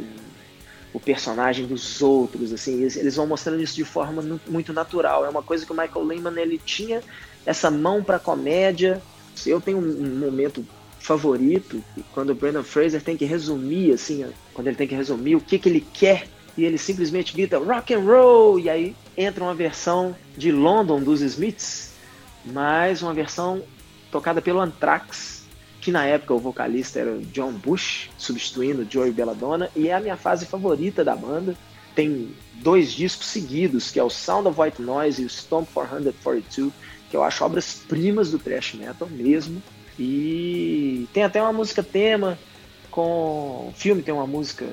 o personagem dos outros, assim, eles, eles, vão mostrando isso de forma muito natural. É uma coisa que o Michael Lehman ele tinha essa mão para comédia. Eu tenho um momento favorito, quando o Brandon Fraser tem que resumir, assim, quando ele tem que resumir o que, que ele quer, e ele simplesmente grita rock and roll, e aí entra uma versão de London dos Smiths, mais uma versão tocada pelo Anthrax, que na época o vocalista era John Bush, substituindo Joey Belladonna, e é a minha fase favorita da banda. Tem dois discos seguidos, que é o Sound of White Noise e o Stomp 442, que eu acho obras-primas do thrash metal mesmo. E tem até uma música tema com. O filme tem uma música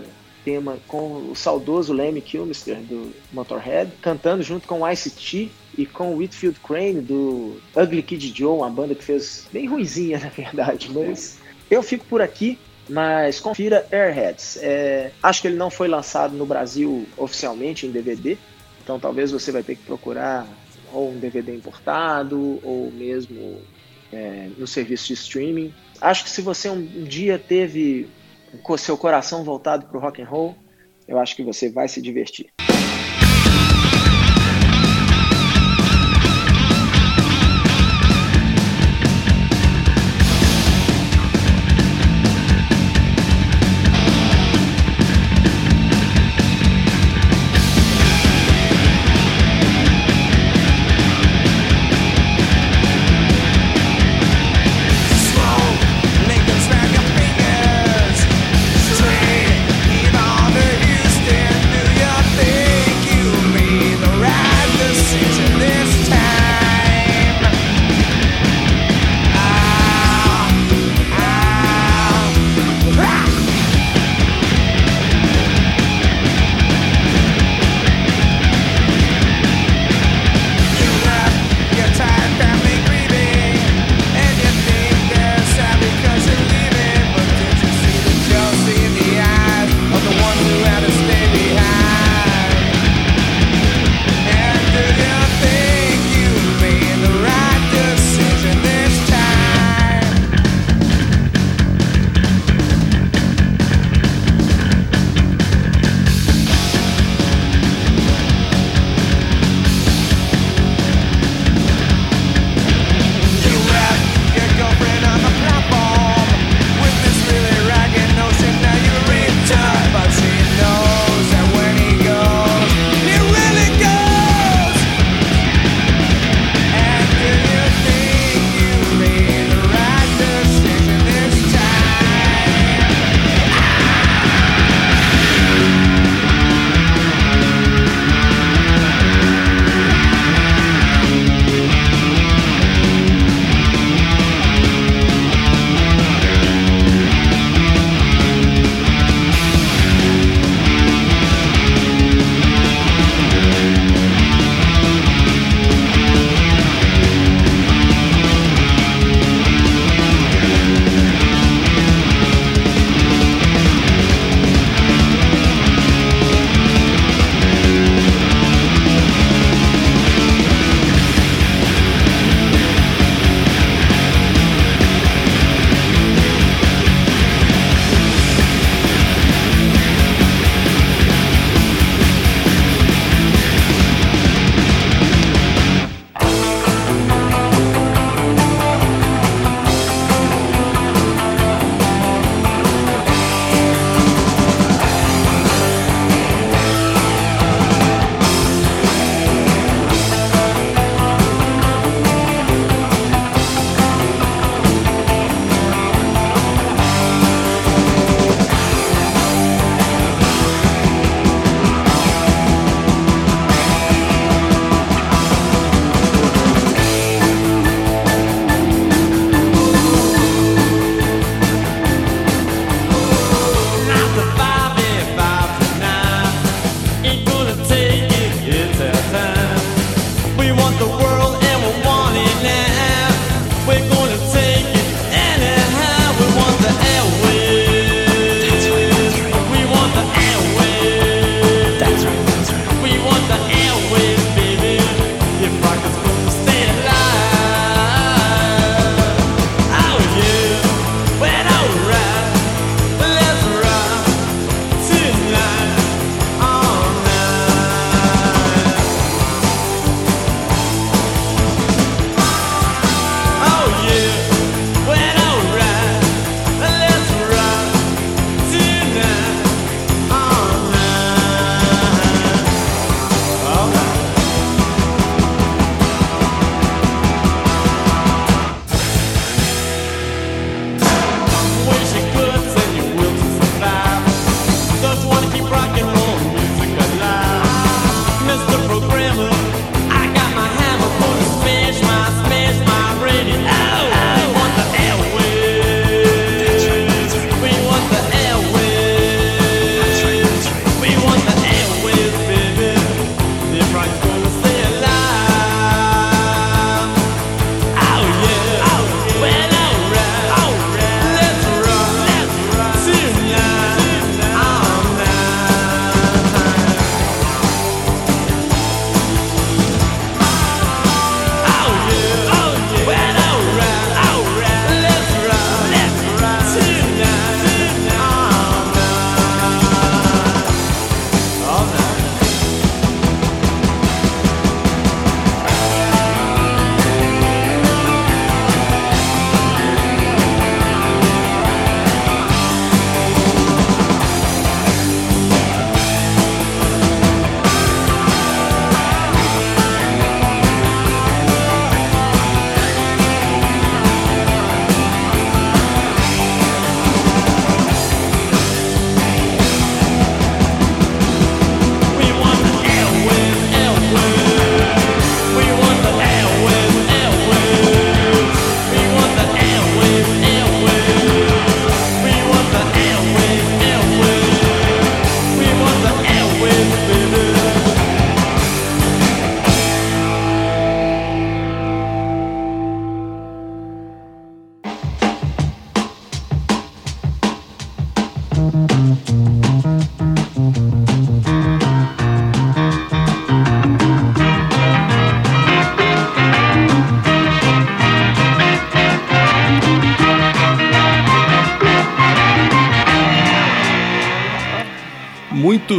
tema com o saudoso Lemmy Kilmister do Motorhead, cantando junto com o Ice-T e com o Whitfield Crane do Ugly Kid Joe, uma banda que fez bem ruizinha *laughs* na verdade, mas eu fico por aqui. Mas confira Airheads. É, acho que ele não foi lançado no Brasil oficialmente em DVD, então talvez você vai ter que procurar ou um DVD importado ou mesmo é, no serviço de streaming. Acho que se você um dia teve seu coração voltado para o rock and roll, eu acho que você vai se divertir.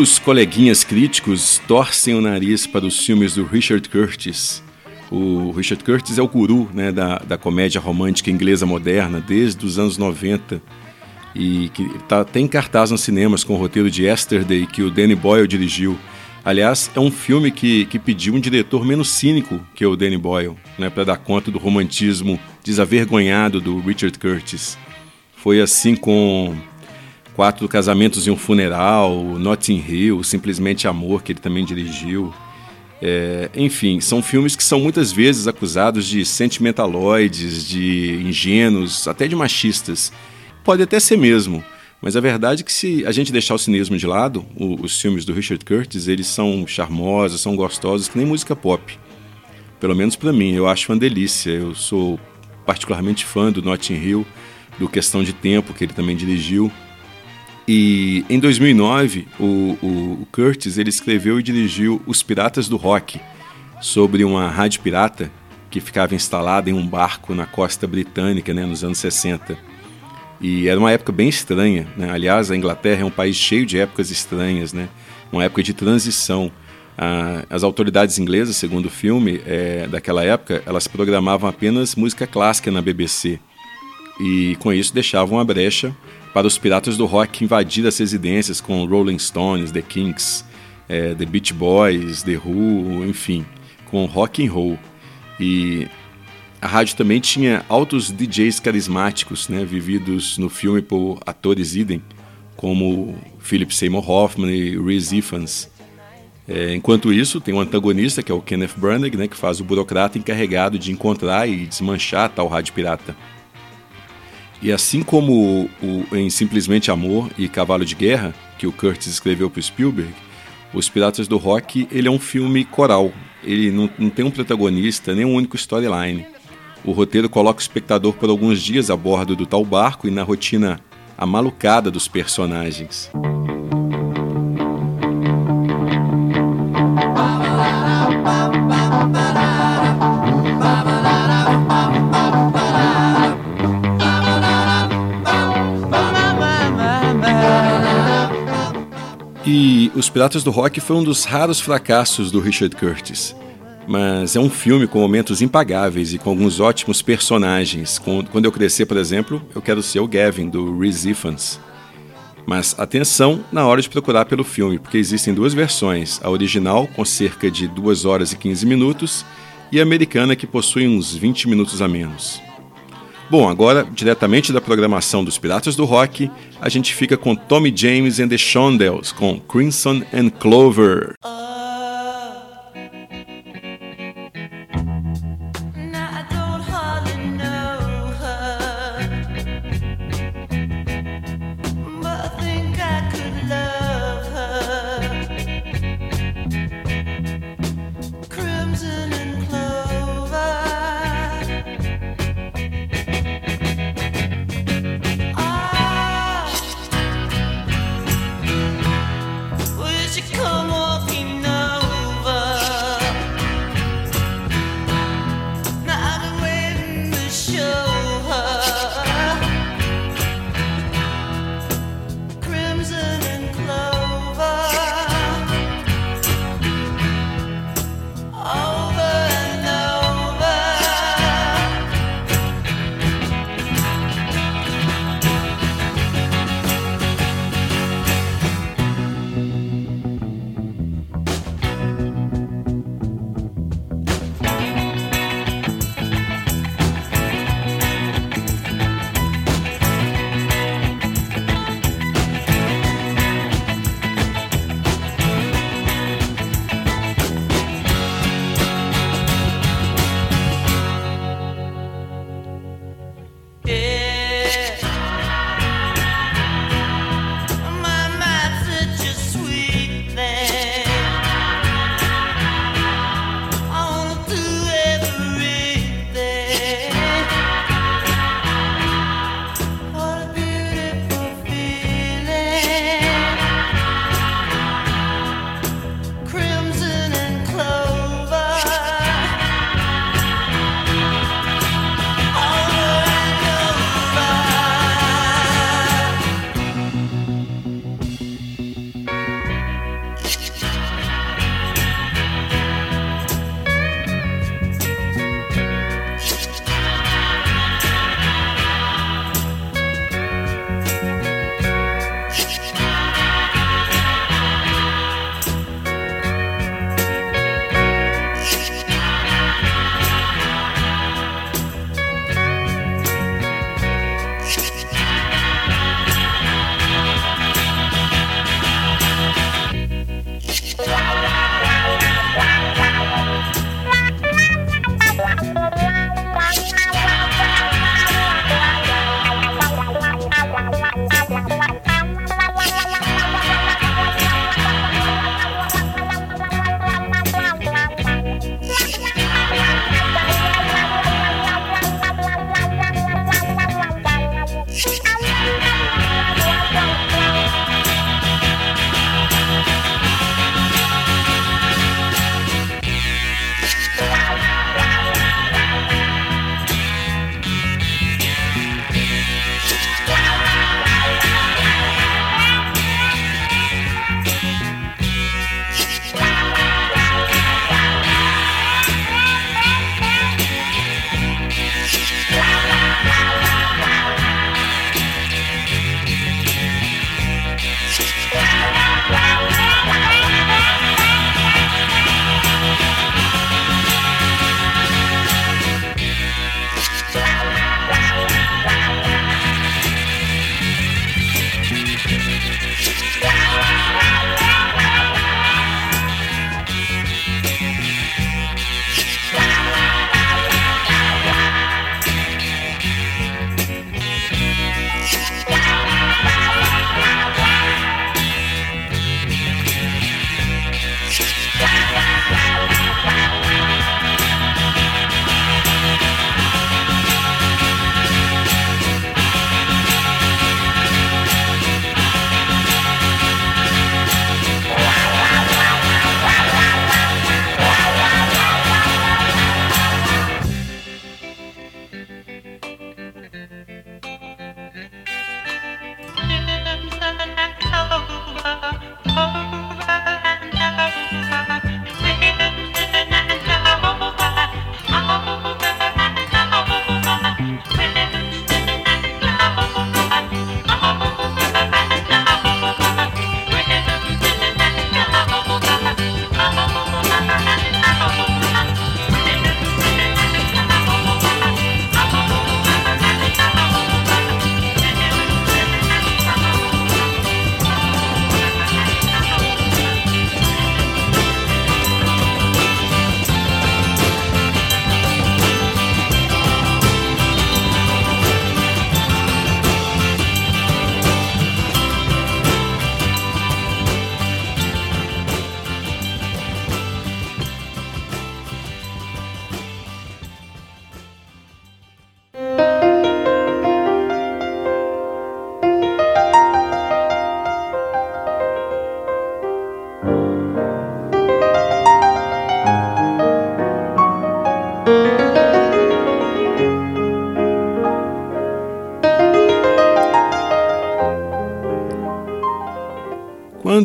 Muitos coleguinhas críticos torcem o nariz para os filmes do Richard Curtis. O Richard Curtis é o guru né, da, da comédia romântica inglesa moderna desde os anos 90 e que tá, tem cartaz nos cinemas com o roteiro de Yesterday que o Danny Boyle dirigiu. Aliás, é um filme que, que pediu um diretor menos cínico que o Danny Boyle, né, para dar conta do romantismo desavergonhado do Richard Curtis. Foi assim com Quatro Casamentos e um Funeral, Notting Hill, Simplesmente Amor, que ele também dirigiu. É, enfim, são filmes que são muitas vezes acusados de sentimentaloides, de ingênuos, até de machistas. Pode até ser mesmo, mas a verdade é que se a gente deixar o cinismo de lado, o, os filmes do Richard Curtis, eles são charmosos, são gostosos, que nem música pop. Pelo menos para mim, eu acho uma delícia. Eu sou particularmente fã do Notting Hill, do Questão de Tempo, que ele também dirigiu. E em 2009, o, o, Curtis ele escreveu e dirigiu Os Piratas do Rock, sobre uma rádio pirata que ficava instalada em um barco na costa britânica, né, nos anos 60. E era uma época bem estranha. Né? Aliás, a Inglaterra é um país cheio de épocas estranhas, né? uma época de transição. As autoridades inglesas, segundo o filme, é, daquela época, elas programavam apenas música clássica na BBC. E com isso deixavam a brecha para os piratas do rock invadir as residências com Rolling Stones, The Kinks, é, The Beach Boys, The Who, enfim, com rock and roll. E a rádio também tinha altos DJs carismáticos, né, vividos no filme por atores idem, como Philip Seymour Hoffman e Rhys Ifans. É, enquanto isso, tem um antagonista, que é o Kenneth Branagh, né, que faz o burocrata encarregado de encontrar e desmanchar tal rádio pirata. E assim como o, em Simplesmente Amor e Cavalo de Guerra, que o Curtis escreveu para Spielberg, Os Piratas do Rock ele é um filme coral. Ele não, não tem um protagonista, nem um único storyline. O roteiro coloca o espectador por alguns dias a bordo do tal barco e na rotina amalucada dos personagens. E Os Piratas do Rock foi um dos raros fracassos do Richard Curtis. Mas é um filme com momentos impagáveis e com alguns ótimos personagens. Quando eu crescer, por exemplo, eu quero ser o Gavin, do Rhys Ifans. Mas atenção na hora de procurar pelo filme, porque existem duas versões: a original, com cerca de 2 horas e 15 minutos, e a americana, que possui uns 20 minutos a menos. Bom, agora, diretamente da programação dos Piratas do Rock, a gente fica com Tommy James and the Shondells com Crimson and Clover. come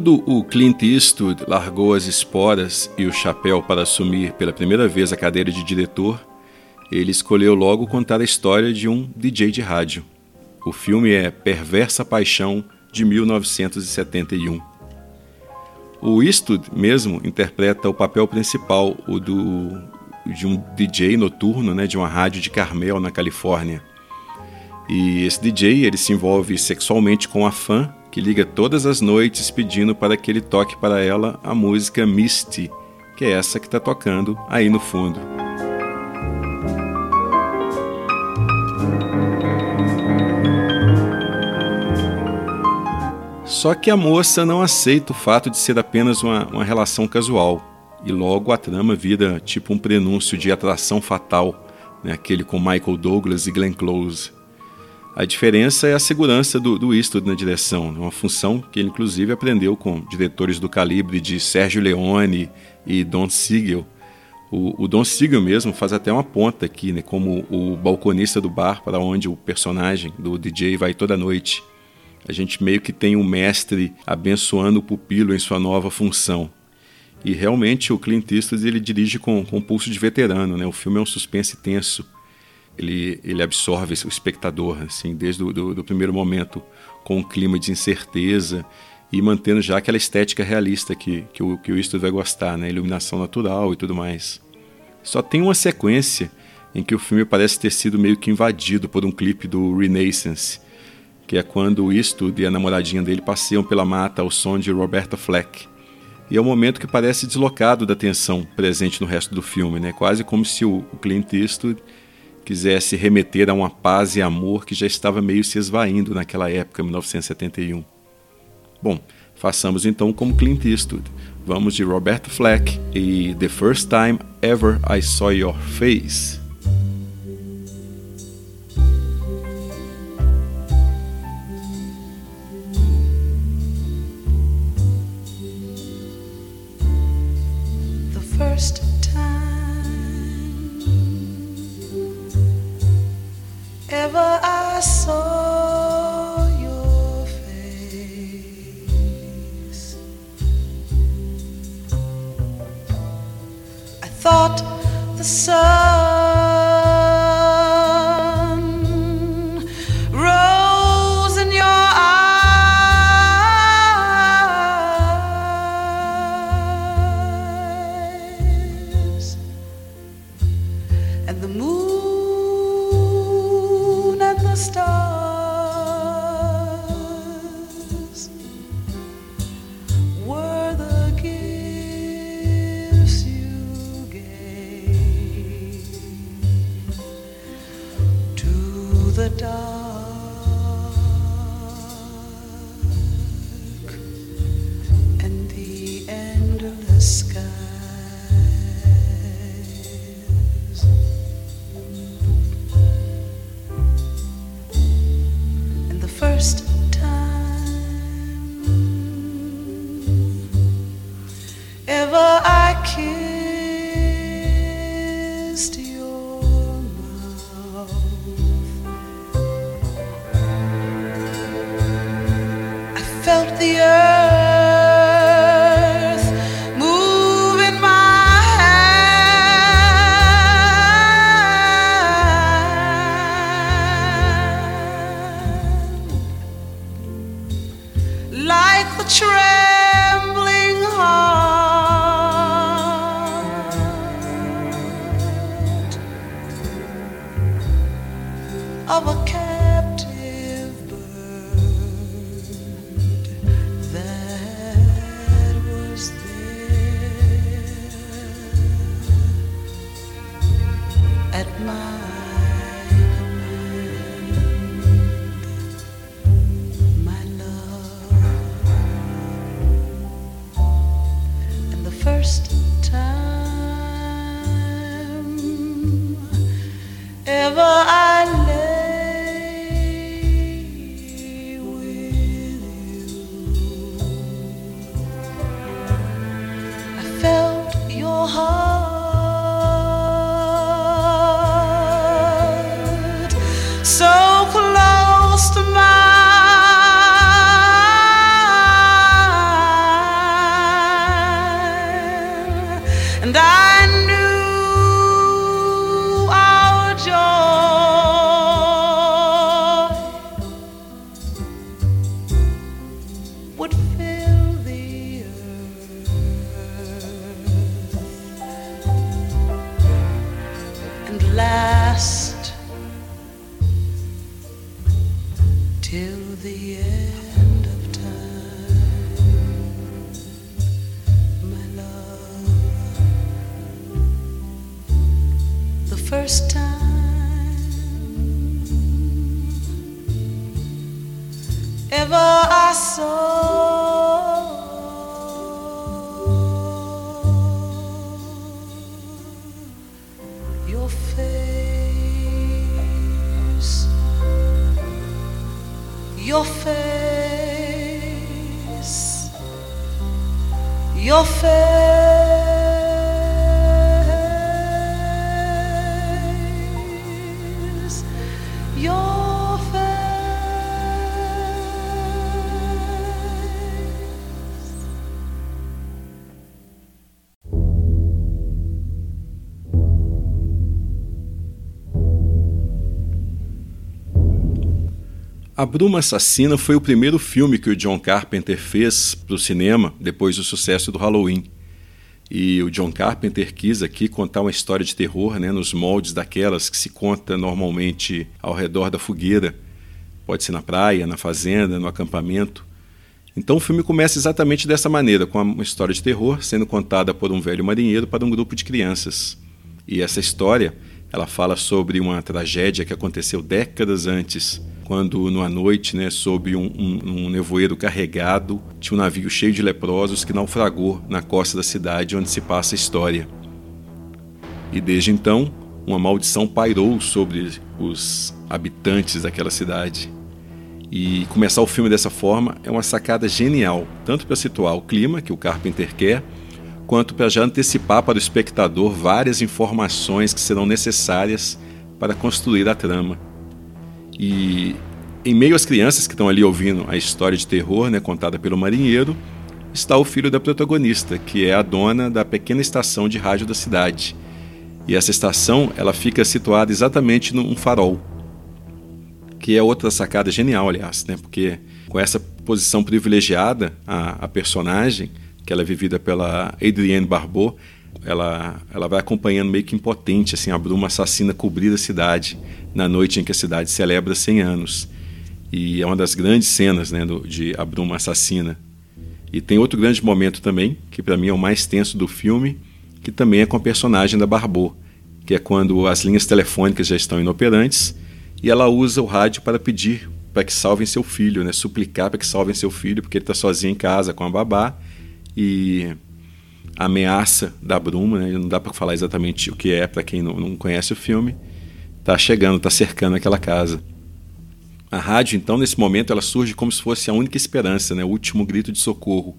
Quando o Clint Eastwood largou as esporas e o chapéu para assumir pela primeira vez a cadeira de diretor, ele escolheu logo contar a história de um DJ de rádio. O filme é Perversa Paixão, de 1971. O Eastwood mesmo interpreta o papel principal, o do, de um DJ noturno né, de uma rádio de Carmel, na Califórnia. E esse DJ ele se envolve sexualmente com a fã, que liga todas as noites pedindo para que ele toque para ela a música Misty, que é essa que está tocando aí no fundo. Só que a moça não aceita o fato de ser apenas uma, uma relação casual, e logo a trama vira tipo um prenúncio de atração fatal, né, aquele com Michael Douglas e Glenn Close. A diferença é a segurança do, do Eastwood na direção, uma função que ele inclusive aprendeu com diretores do calibre de Sérgio Leone e Don Siegel. O, o Don Siegel mesmo faz até uma ponta aqui, né, como o balconista do bar para onde o personagem do DJ vai toda noite. A gente meio que tem um mestre abençoando o pupilo em sua nova função. E realmente o Clint Eastwood ele dirige com, com pulso de veterano, né? O filme é um suspense tenso. Ele, ele absorve o espectador, assim, desde o do, primeiro momento, com um clima de incerteza e mantendo já aquela estética realista que, que, o, que o Eastwood vai gostar, né? Iluminação natural e tudo mais. Só tem uma sequência em que o filme parece ter sido meio que invadido por um clipe do Renaissance, que é quando o Eastwood e a namoradinha dele passeiam pela mata ao som de Roberta Fleck. E é um momento que parece deslocado da tensão presente no resto do filme, né? quase como se o Clint Eastwood quisesse remeter a uma paz e amor que já estava meio se esvaindo naquela época, 1971. Bom, façamos então como Clint Eastwood. Vamos de Roberta Fleck e The First Time Ever I Saw Your Face. first face, your face, A Bruma Assassina foi o primeiro filme que o John Carpenter fez para o cinema depois do sucesso do Halloween. E o John Carpenter quis aqui contar uma história de terror né, nos moldes daquelas que se conta normalmente ao redor da fogueira. Pode ser na praia, na fazenda, no acampamento. Então o filme começa exatamente dessa maneira, com uma história de terror sendo contada por um velho marinheiro para um grupo de crianças. E essa história, ela fala sobre uma tragédia que aconteceu décadas antes, quando numa noite, né, sob um, um, um nevoeiro carregado, tinha um navio cheio de leprosos que naufragou na costa da cidade onde se passa a história. E desde então, uma maldição pairou sobre os habitantes daquela cidade. E começar o filme dessa forma é uma sacada genial, tanto para situar o clima que o Carpenter quer, quanto para já antecipar para o espectador várias informações que serão necessárias para construir a trama. E em meio às crianças que estão ali ouvindo a história de terror, né, contada pelo marinheiro, está o filho da protagonista, que é a dona da pequena estação de rádio da cidade. E essa estação, ela fica situada exatamente num farol, que é outra sacada genial, aliás, né? Porque com essa posição privilegiada, a, a personagem, que ela é vivida pela Adrienne Barbeau, ela, ela vai acompanhando meio que impotente assim, a bruma assassina cobrir a cidade na noite em que a cidade celebra 100 anos. E é uma das grandes cenas né, do, de A Bruma Assassina. E tem outro grande momento também, que para mim é o mais tenso do filme, que também é com a personagem da Barbeau, que é quando as linhas telefônicas já estão inoperantes e ela usa o rádio para pedir para que salvem seu filho, né, suplicar para que salvem seu filho, porque ele está sozinho em casa com a babá e a ameaça da bruma, né, não dá para falar exatamente o que é para quem não, não conhece o filme, está chegando, está cercando aquela casa. A rádio, então, nesse momento, ela surge como se fosse a única esperança, né? o último grito de socorro.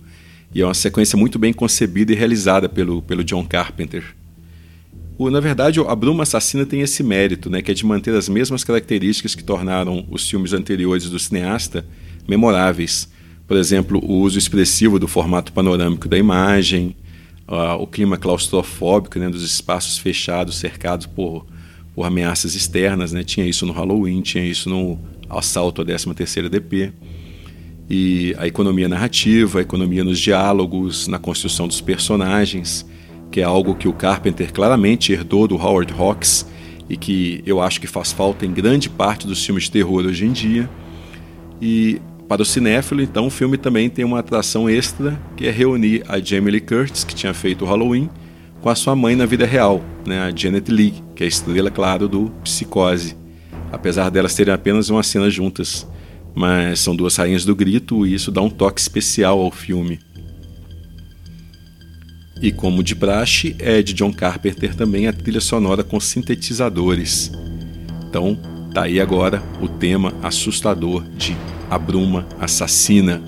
E é uma sequência muito bem concebida e realizada pelo, pelo John Carpenter. O, na verdade, a Bruma Assassina tem esse mérito, né? que é de manter as mesmas características que tornaram os filmes anteriores do cineasta memoráveis. Por exemplo, o uso expressivo do formato panorâmico da imagem, uh, o clima claustrofóbico né? dos espaços fechados, cercados por, por ameaças externas. Né? Tinha isso no Halloween, tinha isso no assalto à 13ª DP. E a economia narrativa, a economia nos diálogos, na construção dos personagens, que é algo que o Carpenter claramente herdou do Howard Hawks e que eu acho que faz falta em grande parte dos filmes de terror hoje em dia. E para o cinéfilo, então, o filme também tem uma atração extra, que é reunir a Jamie Lee Curtis, que tinha feito o Halloween, com a sua mãe na vida real, né, a Janet Leigh, que é a estrela, claro, do Psicose apesar delas terem apenas uma cena juntas. Mas são duas rainhas do grito e isso dá um toque especial ao filme. E como de praxe, é de John Carpenter também a trilha sonora com sintetizadores. Então, tá aí agora o tema assustador de A Bruma Assassina.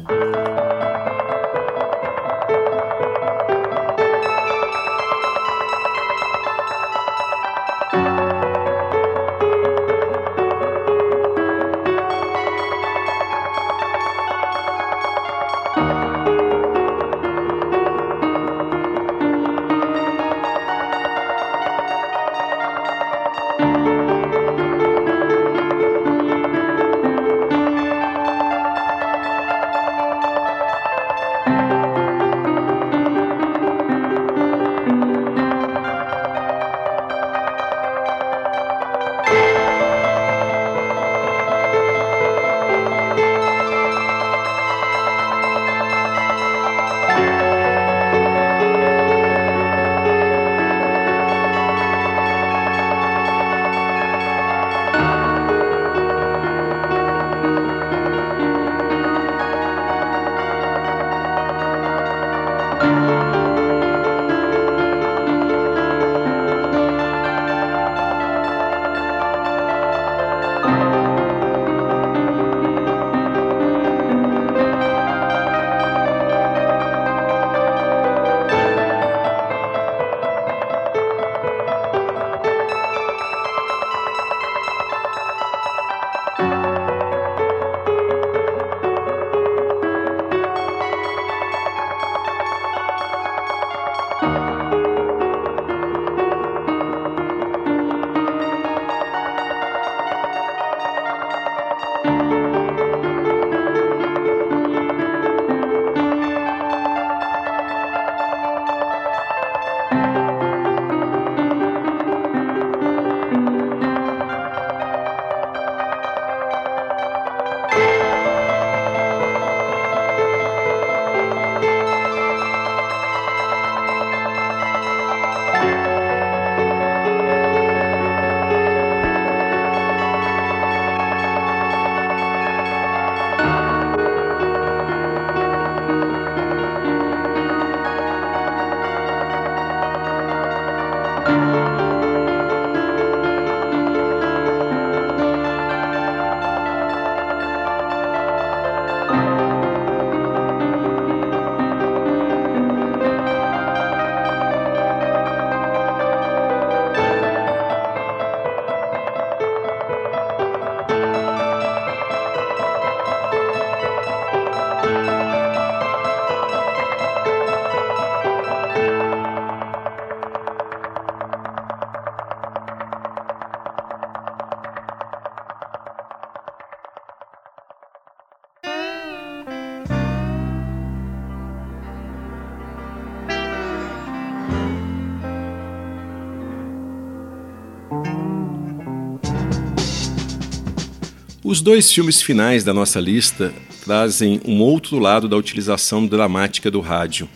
Os dois filmes finais da nossa lista trazem um outro lado da utilização dramática do rádio.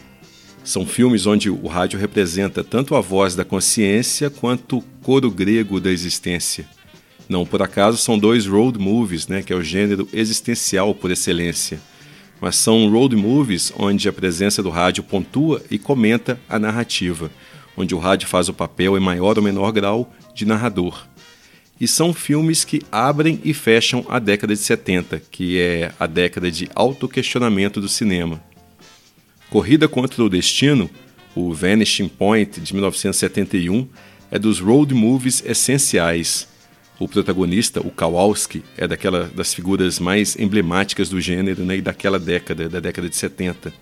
São filmes onde o rádio representa tanto a voz da consciência quanto o coro grego da existência. Não por acaso são dois road movies, né, que é o gênero existencial por excelência. Mas são road movies onde a presença do rádio pontua e comenta a narrativa, onde o rádio faz o papel em maior ou menor grau de narrador. E são filmes que abrem e fecham a década de 70, que é a década de autoquestionamento do cinema. Corrida contra o Destino, o Vanishing Point de 1971, é dos road movies essenciais. O protagonista, o Kowalski, é daquela das figuras mais emblemáticas do gênero né, e daquela década, da década de 70.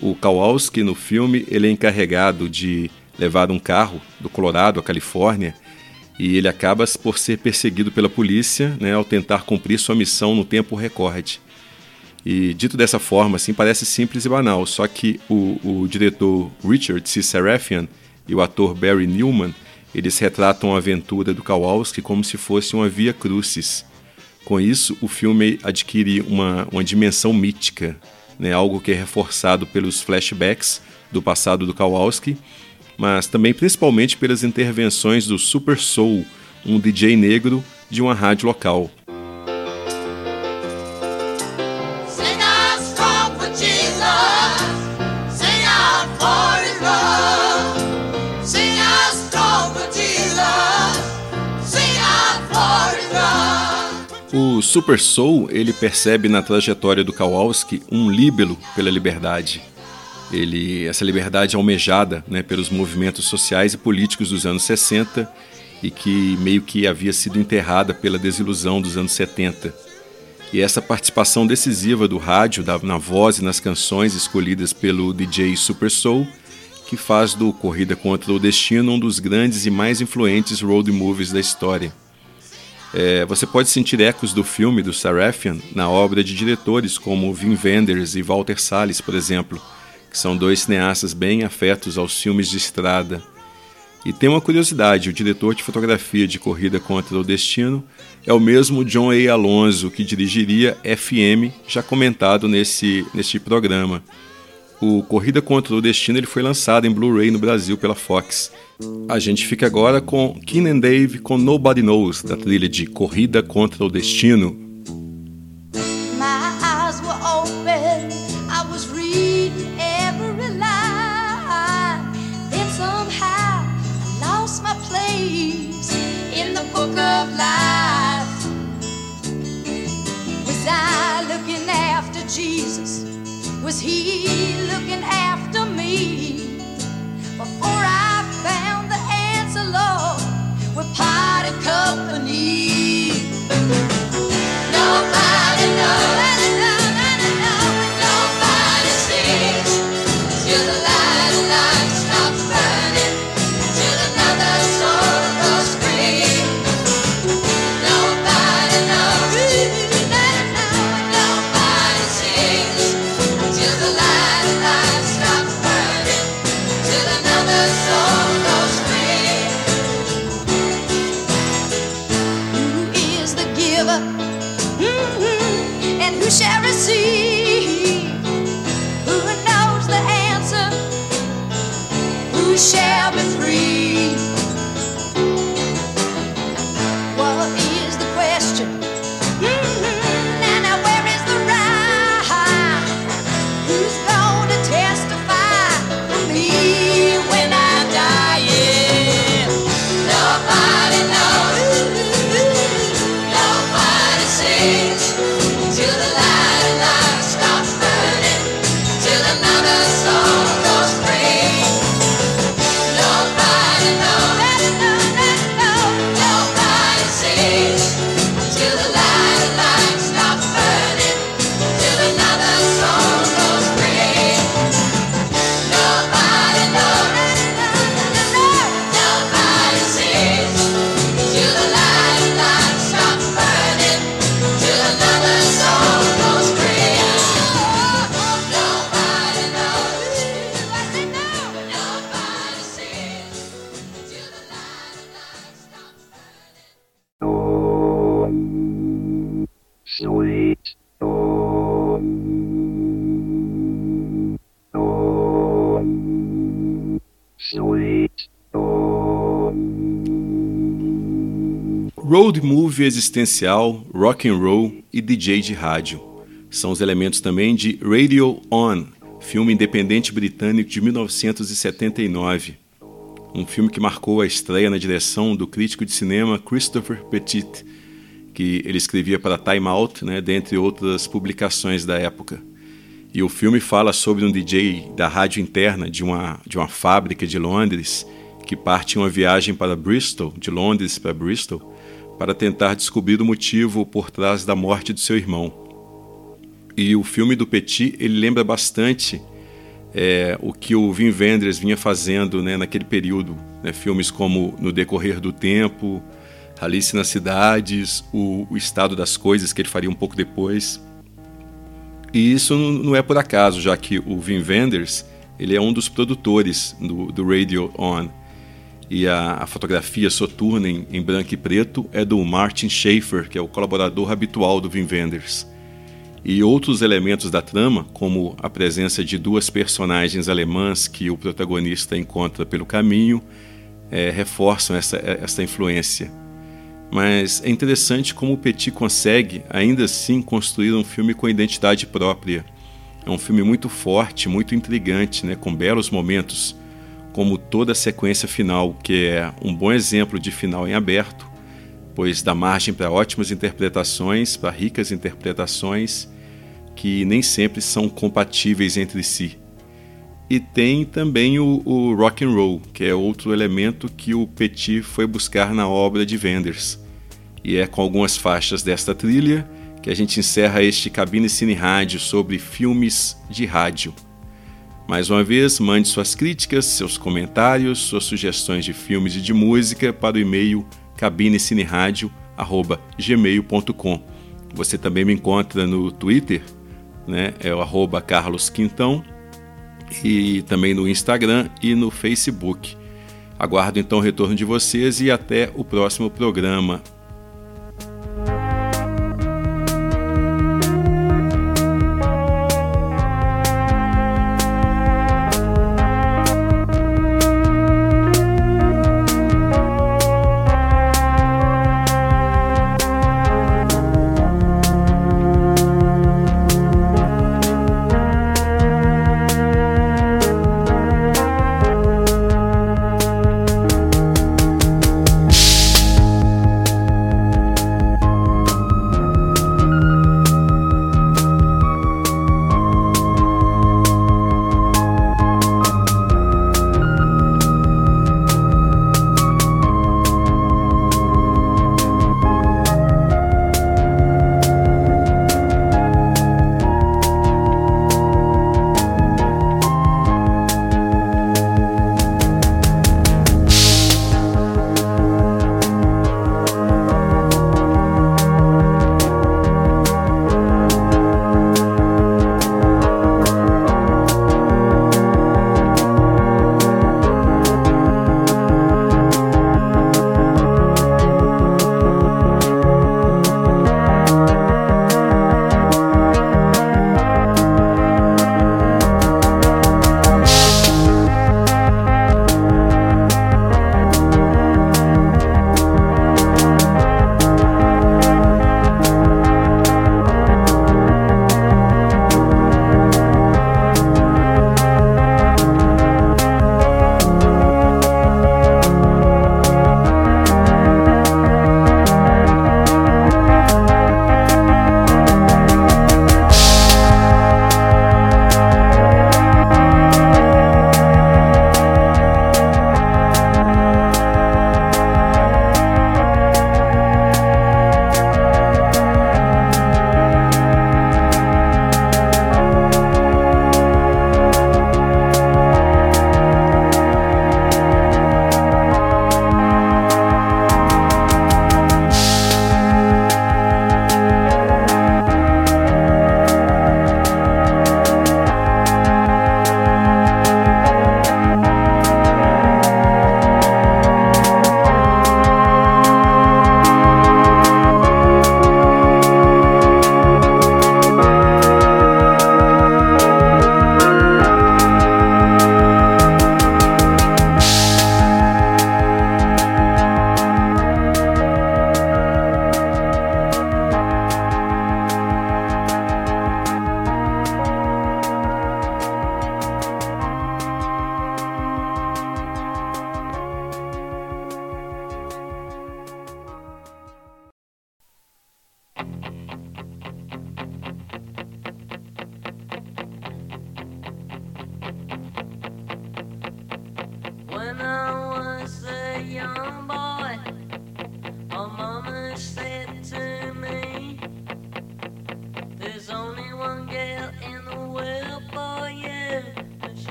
O Kowalski, no filme, ele é encarregado de levar um carro do Colorado à Califórnia e ele acaba por ser perseguido pela polícia né, ao tentar cumprir sua missão no tempo recorde. E dito dessa forma, assim, parece simples e banal, só que o, o diretor Richard C. Serafian e o ator Barry Newman, eles retratam a aventura do Kowalski como se fosse uma via crucis. Com isso, o filme adquire uma, uma dimensão mítica, né, algo que é reforçado pelos flashbacks do passado do Kowalski mas também principalmente pelas intervenções do Super Soul, um DJ negro de uma rádio local. O Super Soul ele percebe na trajetória do Kowalski um líbelo pela liberdade ele, essa liberdade almejada né, pelos movimentos sociais e políticos dos anos 60 e que meio que havia sido enterrada pela desilusão dos anos 70. E essa participação decisiva do rádio da, na voz e nas canções escolhidas pelo DJ Super Soul, que faz do Corrida contra o Destino um dos grandes e mais influentes road movies da história. É, você pode sentir ecos do filme do Sarafian na obra de diretores como Wim Wenders e Walter Salles, por exemplo, que são dois cineastas bem afetos aos filmes de estrada. E tem uma curiosidade: o diretor de fotografia de Corrida contra o Destino é o mesmo John A. Alonso que dirigiria FM, já comentado nesse, nesse programa. O Corrida contra o Destino ele foi lançado em Blu-ray no Brasil pela Fox. A gente fica agora com Keenan Dave com Nobody Knows, da trilha de Corrida contra o Destino, company. Nobody knows. Existencial, rock and roll e DJ de rádio. São os elementos também de Radio On, filme independente britânico de 1979. Um filme que marcou a estreia na direção do crítico de cinema Christopher Petit, que ele escrevia para Time Out, né, dentre outras publicações da época. E o filme fala sobre um DJ da rádio interna de uma, de uma fábrica de Londres que parte em uma viagem para Bristol, de Londres para Bristol, para tentar descobrir o motivo por trás da morte do seu irmão. E o filme do Petit ele lembra bastante é, o que o Wim Wenders vinha fazendo né, naquele período. Né, filmes como No Decorrer do Tempo, Alice nas Cidades, o, o Estado das Coisas, que ele faria um pouco depois. E isso não é por acaso, já que o Wim Wenders ele é um dos produtores do, do Radio On. E a, a fotografia soturna em, em, branco e preto é do Martin Schaefer, que é o colaborador habitual do Wim Wenders. E outros elementos da trama, como a presença de duas personagens alemãs que o protagonista encontra pelo caminho, é, reforçam essa, essa influência. Mas é interessante como o Petit consegue, ainda assim, construir um filme com identidade própria. É um filme muito forte, muito intrigante, né, com belos momentos, como toda a sequência final, que é um bom exemplo de final em aberto, pois dá margem para ótimas interpretações, para ricas interpretações, que nem sempre são compatíveis entre si. E tem também o, o rock and roll, que é outro elemento que o Petit foi buscar na obra de Wenders. E é com algumas faixas desta trilha que a gente encerra este Cabine Cine Rádio sobre filmes de rádio. Mais uma vez, mande suas críticas, seus comentários, suas sugestões de filmes e de música para o e-mail cabinecineradio@gmail.com. Você também me encontra no Twitter, né? É o arroba Carlos Quintão e também no Instagram e no Facebook. Aguardo então o retorno de vocês e até o próximo programa.